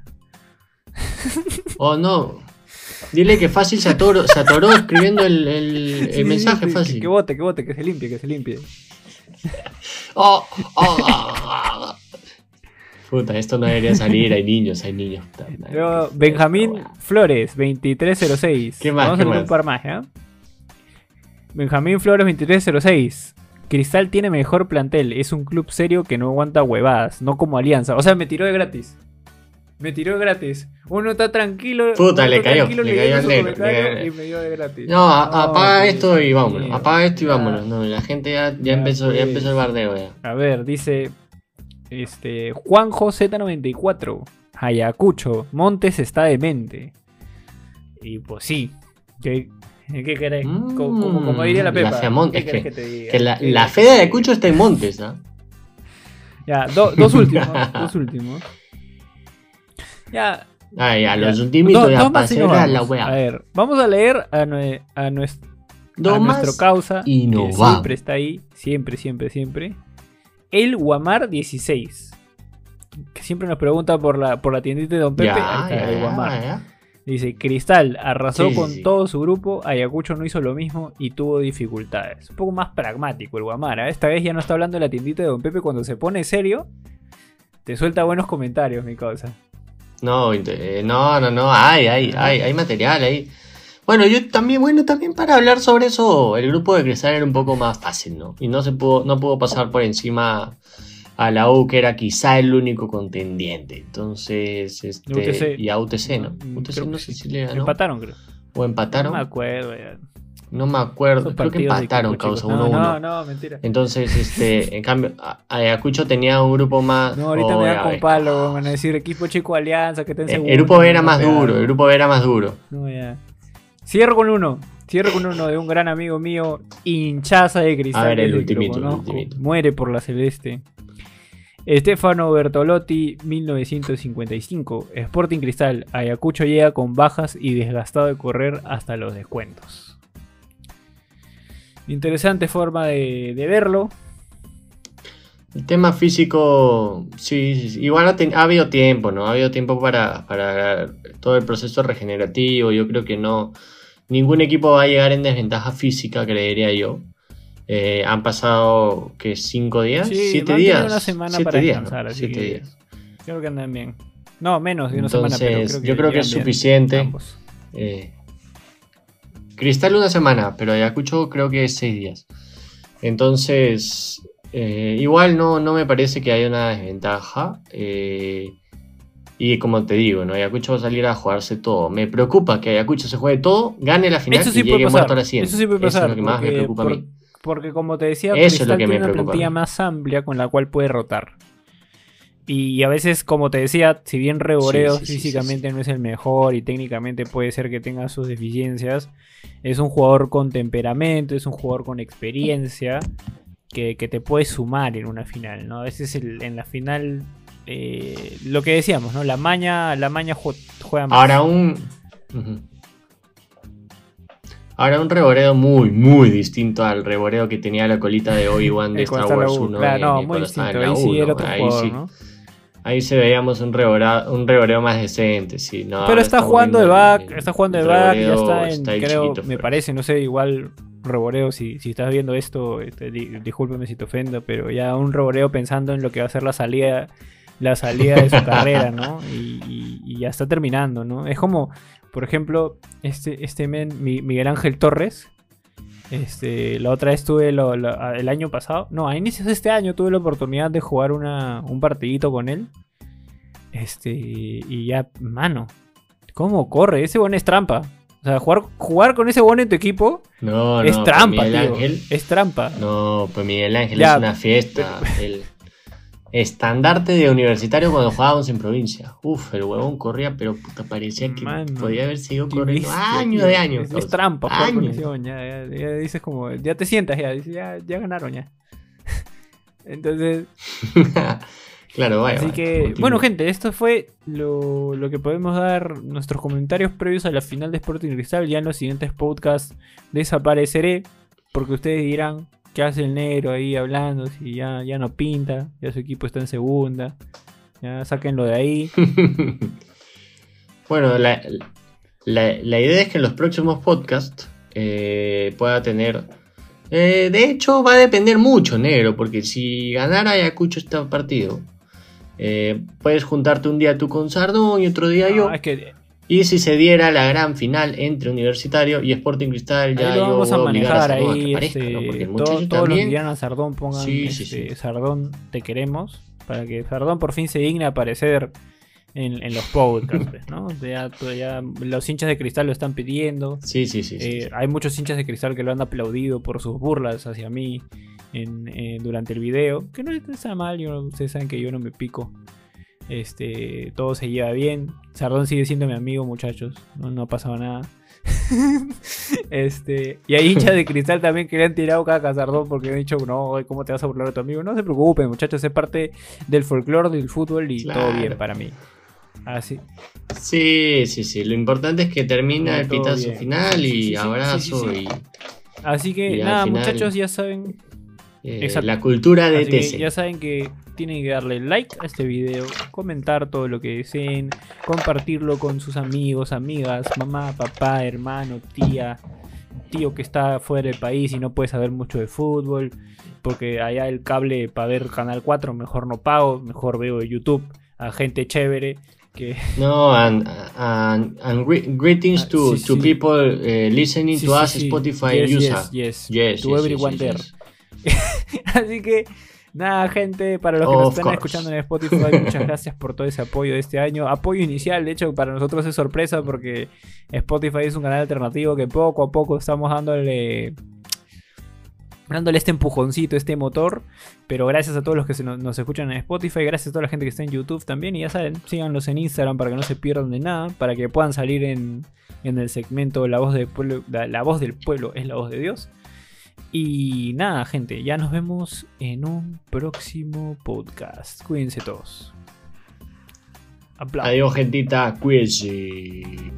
<laughs> Oh no. Dile que fácil se atoró, escribiendo el, mensaje fácil. Que, vote, que vote, que se limpie, que se limpie. <laughs> Oh, oh, oh, Puta, esto no debería salir, hay niños, hay niños. Benjamín Flores, 2306. ¿Qué más? Vamos a ver un par más, ¿eh? Benjamín Flores 2306. Cristal tiene mejor plantel. Es un club serio que no aguanta huevadas, no como Alianza. O sea, me tiró de gratis. Me tiró de gratis. Uno está tranquilo. Puta, le cayó. le cayó al negro. Y me dio de gratis. No, apaga esto y vámonos. Apaga esto y vámonos. No, la gente ya, ya empezó, ya empezó el bardeo ya. A ver, dice. Este. Juanjo Z94. Ayacucho. Montes está demente. Y pues sí. Que <laughs> ¿Qué querés? como, diría la Pepa. La ¿Qué que, que, te diga? Que la, la fe de Ayacucho está en Montes, ¿ah? Ya, dos últimos. <laughs> dos últimos. Ya. Ah, ya, los últimos ya pasé a la wea. A ver, vamos a leer a, a, nuestro, a nuestro causa. Y no que siempre está ahí. Siempre, siempre, siempre. El Guamar 16. Que siempre nos pregunta por la, por la tiendita de Don Pepe. ahí está, el Guamar. Dice, Cristal arrasó Sí, con sí. todo su grupo, Ayacucho no hizo lo mismo y tuvo dificultades. Un poco más pragmático el Guamara. Esta vez ya no está hablando de la tiendita de Don Pepe cuando se pone serio. Te suelta buenos comentarios, mi cosa. No, eh, no, no, no, hay, hay, hay, hay material ahí. Bueno, yo también, bueno, también para hablar sobre eso, el grupo de Cristal era un poco más fácil, ¿no? Y no se pudo, no pudo pasar por encima a la U, que era quizá el único contendiente. Entonces, este, UTC. y a UTC, ¿no? Mm, UTC no sé sí. si le ganó. Empataron, creo. O empataron. No me acuerdo. ya. No me acuerdo. Creo que empataron, equipo, causa chicos. 1-1. No, no, no, mentira. Entonces, este, <laughs> en cambio, Ayacucho tenía un grupo más. No, ahorita Oh, me dan con palo, van a decir equipo chico alianza que está en Eh, segundo. El grupo B era más duro, el grupo B era más duro. No, ya. Cierro con uno. Cierro con uno de un gran amigo mío, hinchaza de cristal. A ver, el ultimito, el ultimito. Muere por la celeste. Estefano Bertolotti, 1955. Sporting Cristal. Ayacucho llega con bajas y desgastado de correr hasta los descuentos. Interesante forma de, verlo. El tema físico, sí, igual ha habido tiempo, ¿no? Ha habido tiempo para, para todo el proceso regenerativo. Yo creo que no, ningún equipo va a llegar en desventaja física, creería yo. Eh, han pasado, ¿qué? ¿Cinco días? Sí, ¿Siete días? una semana Siete para días, ¿no? descansar, así Siete que días. Creo que andan bien. No, menos de una semana, pero creo que yo creo que es suficiente. Eh, Cristal una semana, pero Ayacucho creo que es seis días. Entonces, eh, igual no, no me parece que haya una desventaja. eh, y como te digo, ¿no? Ayacucho va a salir a jugarse todo. Me preocupa que Ayacucho se juegue todo, gane la final Eso y sí llegue pasar. muerto a la siguiente. Eso sí puede pasar. es lo que más me preocupa a mí. Porque como te decía, Eso es Cristal lo que me tiene una preocupa plantilla más amplia con la cual puede rotar. Y a veces, como te decía, si bien Reboreo Sí, sí, sí, físicamente no es el mejor y técnicamente puede ser que tenga sus deficiencias, es un jugador con temperamento, es un jugador con experiencia que, que te puede sumar en una final, ¿no? A veces el- en la final, eh, lo que decíamos, ¿no? La maña, la maña ju- juega más. Ahora un. Ahora un reboreo muy, muy distinto al reboreo que tenía la colita de Obi-Wan <laughs> de Star Wars la U. 1. Claro, no, muy distinto. Ahí sí 1, era otro ahí jugador, sí. ¿no? Ahí se veíamos un reboreo, un reboreo más decente, sí. No, Pero está jugando de back, el- está jugando de back, ya está en, creo, chiquito, me pero- parece, no sé, igual reboreo, si, si estás viendo esto, este, di- discúlpeme si te ofendo, pero ya un reboreo pensando en lo que va a ser la salida, la salida de su <laughs> carrera, ¿no? Y, y- y ya está terminando, ¿no? Es como, por ejemplo, este, este men, Mi- Miguel Ángel Torres, este, la otra vez tuve lo- lo- el año pasado, no, a inicios de este año tuve la oportunidad de jugar una, un partidito con él. Este, y ya, mano, ¿cómo corre? Ese bon es trampa. O sea, jugar, jugar con ese bon en tu equipo No, es pues trampa, Miguel tío. Ángel, Es trampa. no, pues Miguel Ángel Ya, es una fiesta. <laughs> El estandarte de universitario cuando jugábamos en provincia. Uf, el huevón corría, pero puta, parecía que Mano, podía haber seguido corriendo años de años. Es, trampa con Años. ya, ya- ya dices como, ya te sientas, ya, ya, ya ganaron ya. <laughs> Entonces, <laughs> claro, vaya. Así vaya, que, bueno, gente, esto fue lo, lo que podemos dar nuestros comentarios previos a la final de Sporting Cristal. Ya en los siguientes podcasts desapareceré, porque ustedes dirán qué hace el negro ahí hablando, si ya, ya no pinta, ya su equipo está en segunda, ya sáquenlo de ahí. <laughs> Bueno, la, la- la idea es que en los próximos podcasts eh, pueda tener. eh, de hecho, va a depender mucho, negro, porque si ganara Ayacucho este partido, eh, puedes juntarte un día tú con Sardón y otro día yo. Ah, es que Y si se diera la gran final entre Universitario y Sporting Cristal, ya ahí lo yo vamos a voy obligar manejar a que ahí. aparezca, este, ¿no? Porque el todo- todos los que también. a Sardón pongan Sí, este, sí. Sardón, te queremos. Para que Sardón por fin se digne a aparecer en, en los podcasts, ¿no? <laughs> Ya, ya los hinchas de cristal lo están pidiendo. Sí, sí, sí. sí, Eh, sí. hay muchos hinchas de cristal que lo han aplaudido por sus burlas hacia mí en, eh, durante el video. Que no está mal, yo, ustedes saben que yo no me pico. Este, todo se lleva bien. Sardón sigue siendo mi amigo, muchachos. No, no ha pasado nada. <laughs> este, y hay hinchas de cristal también que le han tirado caca a Sardón porque han dicho, no, ¿cómo te vas a burlar de tu amigo? No se preocupen, muchachos, es parte del folclore del fútbol y todo bien para mí. Así. Sí, sí, sí. Lo importante es que termina No, el pitazo bien. final y sí, sí, abrazo sí, y Así que nada, final- muchachos, ya saben eh, la cultura de TC. ya saben que tienen que darle like a este video, comentar todo lo que deseen, compartirlo con sus amigos, amigas, mamá, papá, hermano, tía, tío que está fuera del país y no puede saber mucho de fútbol, porque allá el cable para ver Canal 4 mejor no pago, mejor veo YouTube a gente chévere. Que... No, and, and, and greetings ah, to, to people uh, listening to us Spotify yes, user. Yes, yes, to everyone there. <laughs> Así que Nada, gente, para los que nos están escuchando en Spotify, muchas <laughs> gracias por todo ese apoyo de este año. Apoyo inicial, de hecho, para nosotros es sorpresa porque Spotify es un canal alternativo que poco a poco estamos dándole dándole este empujoncito, este motor. Pero gracias a todos los que nos, escuchan en Spotify, gracias a toda la gente que está en YouTube también. Y ya saben, síganlos en Instagram para que no se pierdan de nada, para que puedan salir en, en el segmento La voz del pueblo, la voz del pueblo es la voz de Dios. Y nada, gente, ya nos vemos en un próximo podcast. Cuídense todos. Aplausos. Adiós, gentita. Cuídense.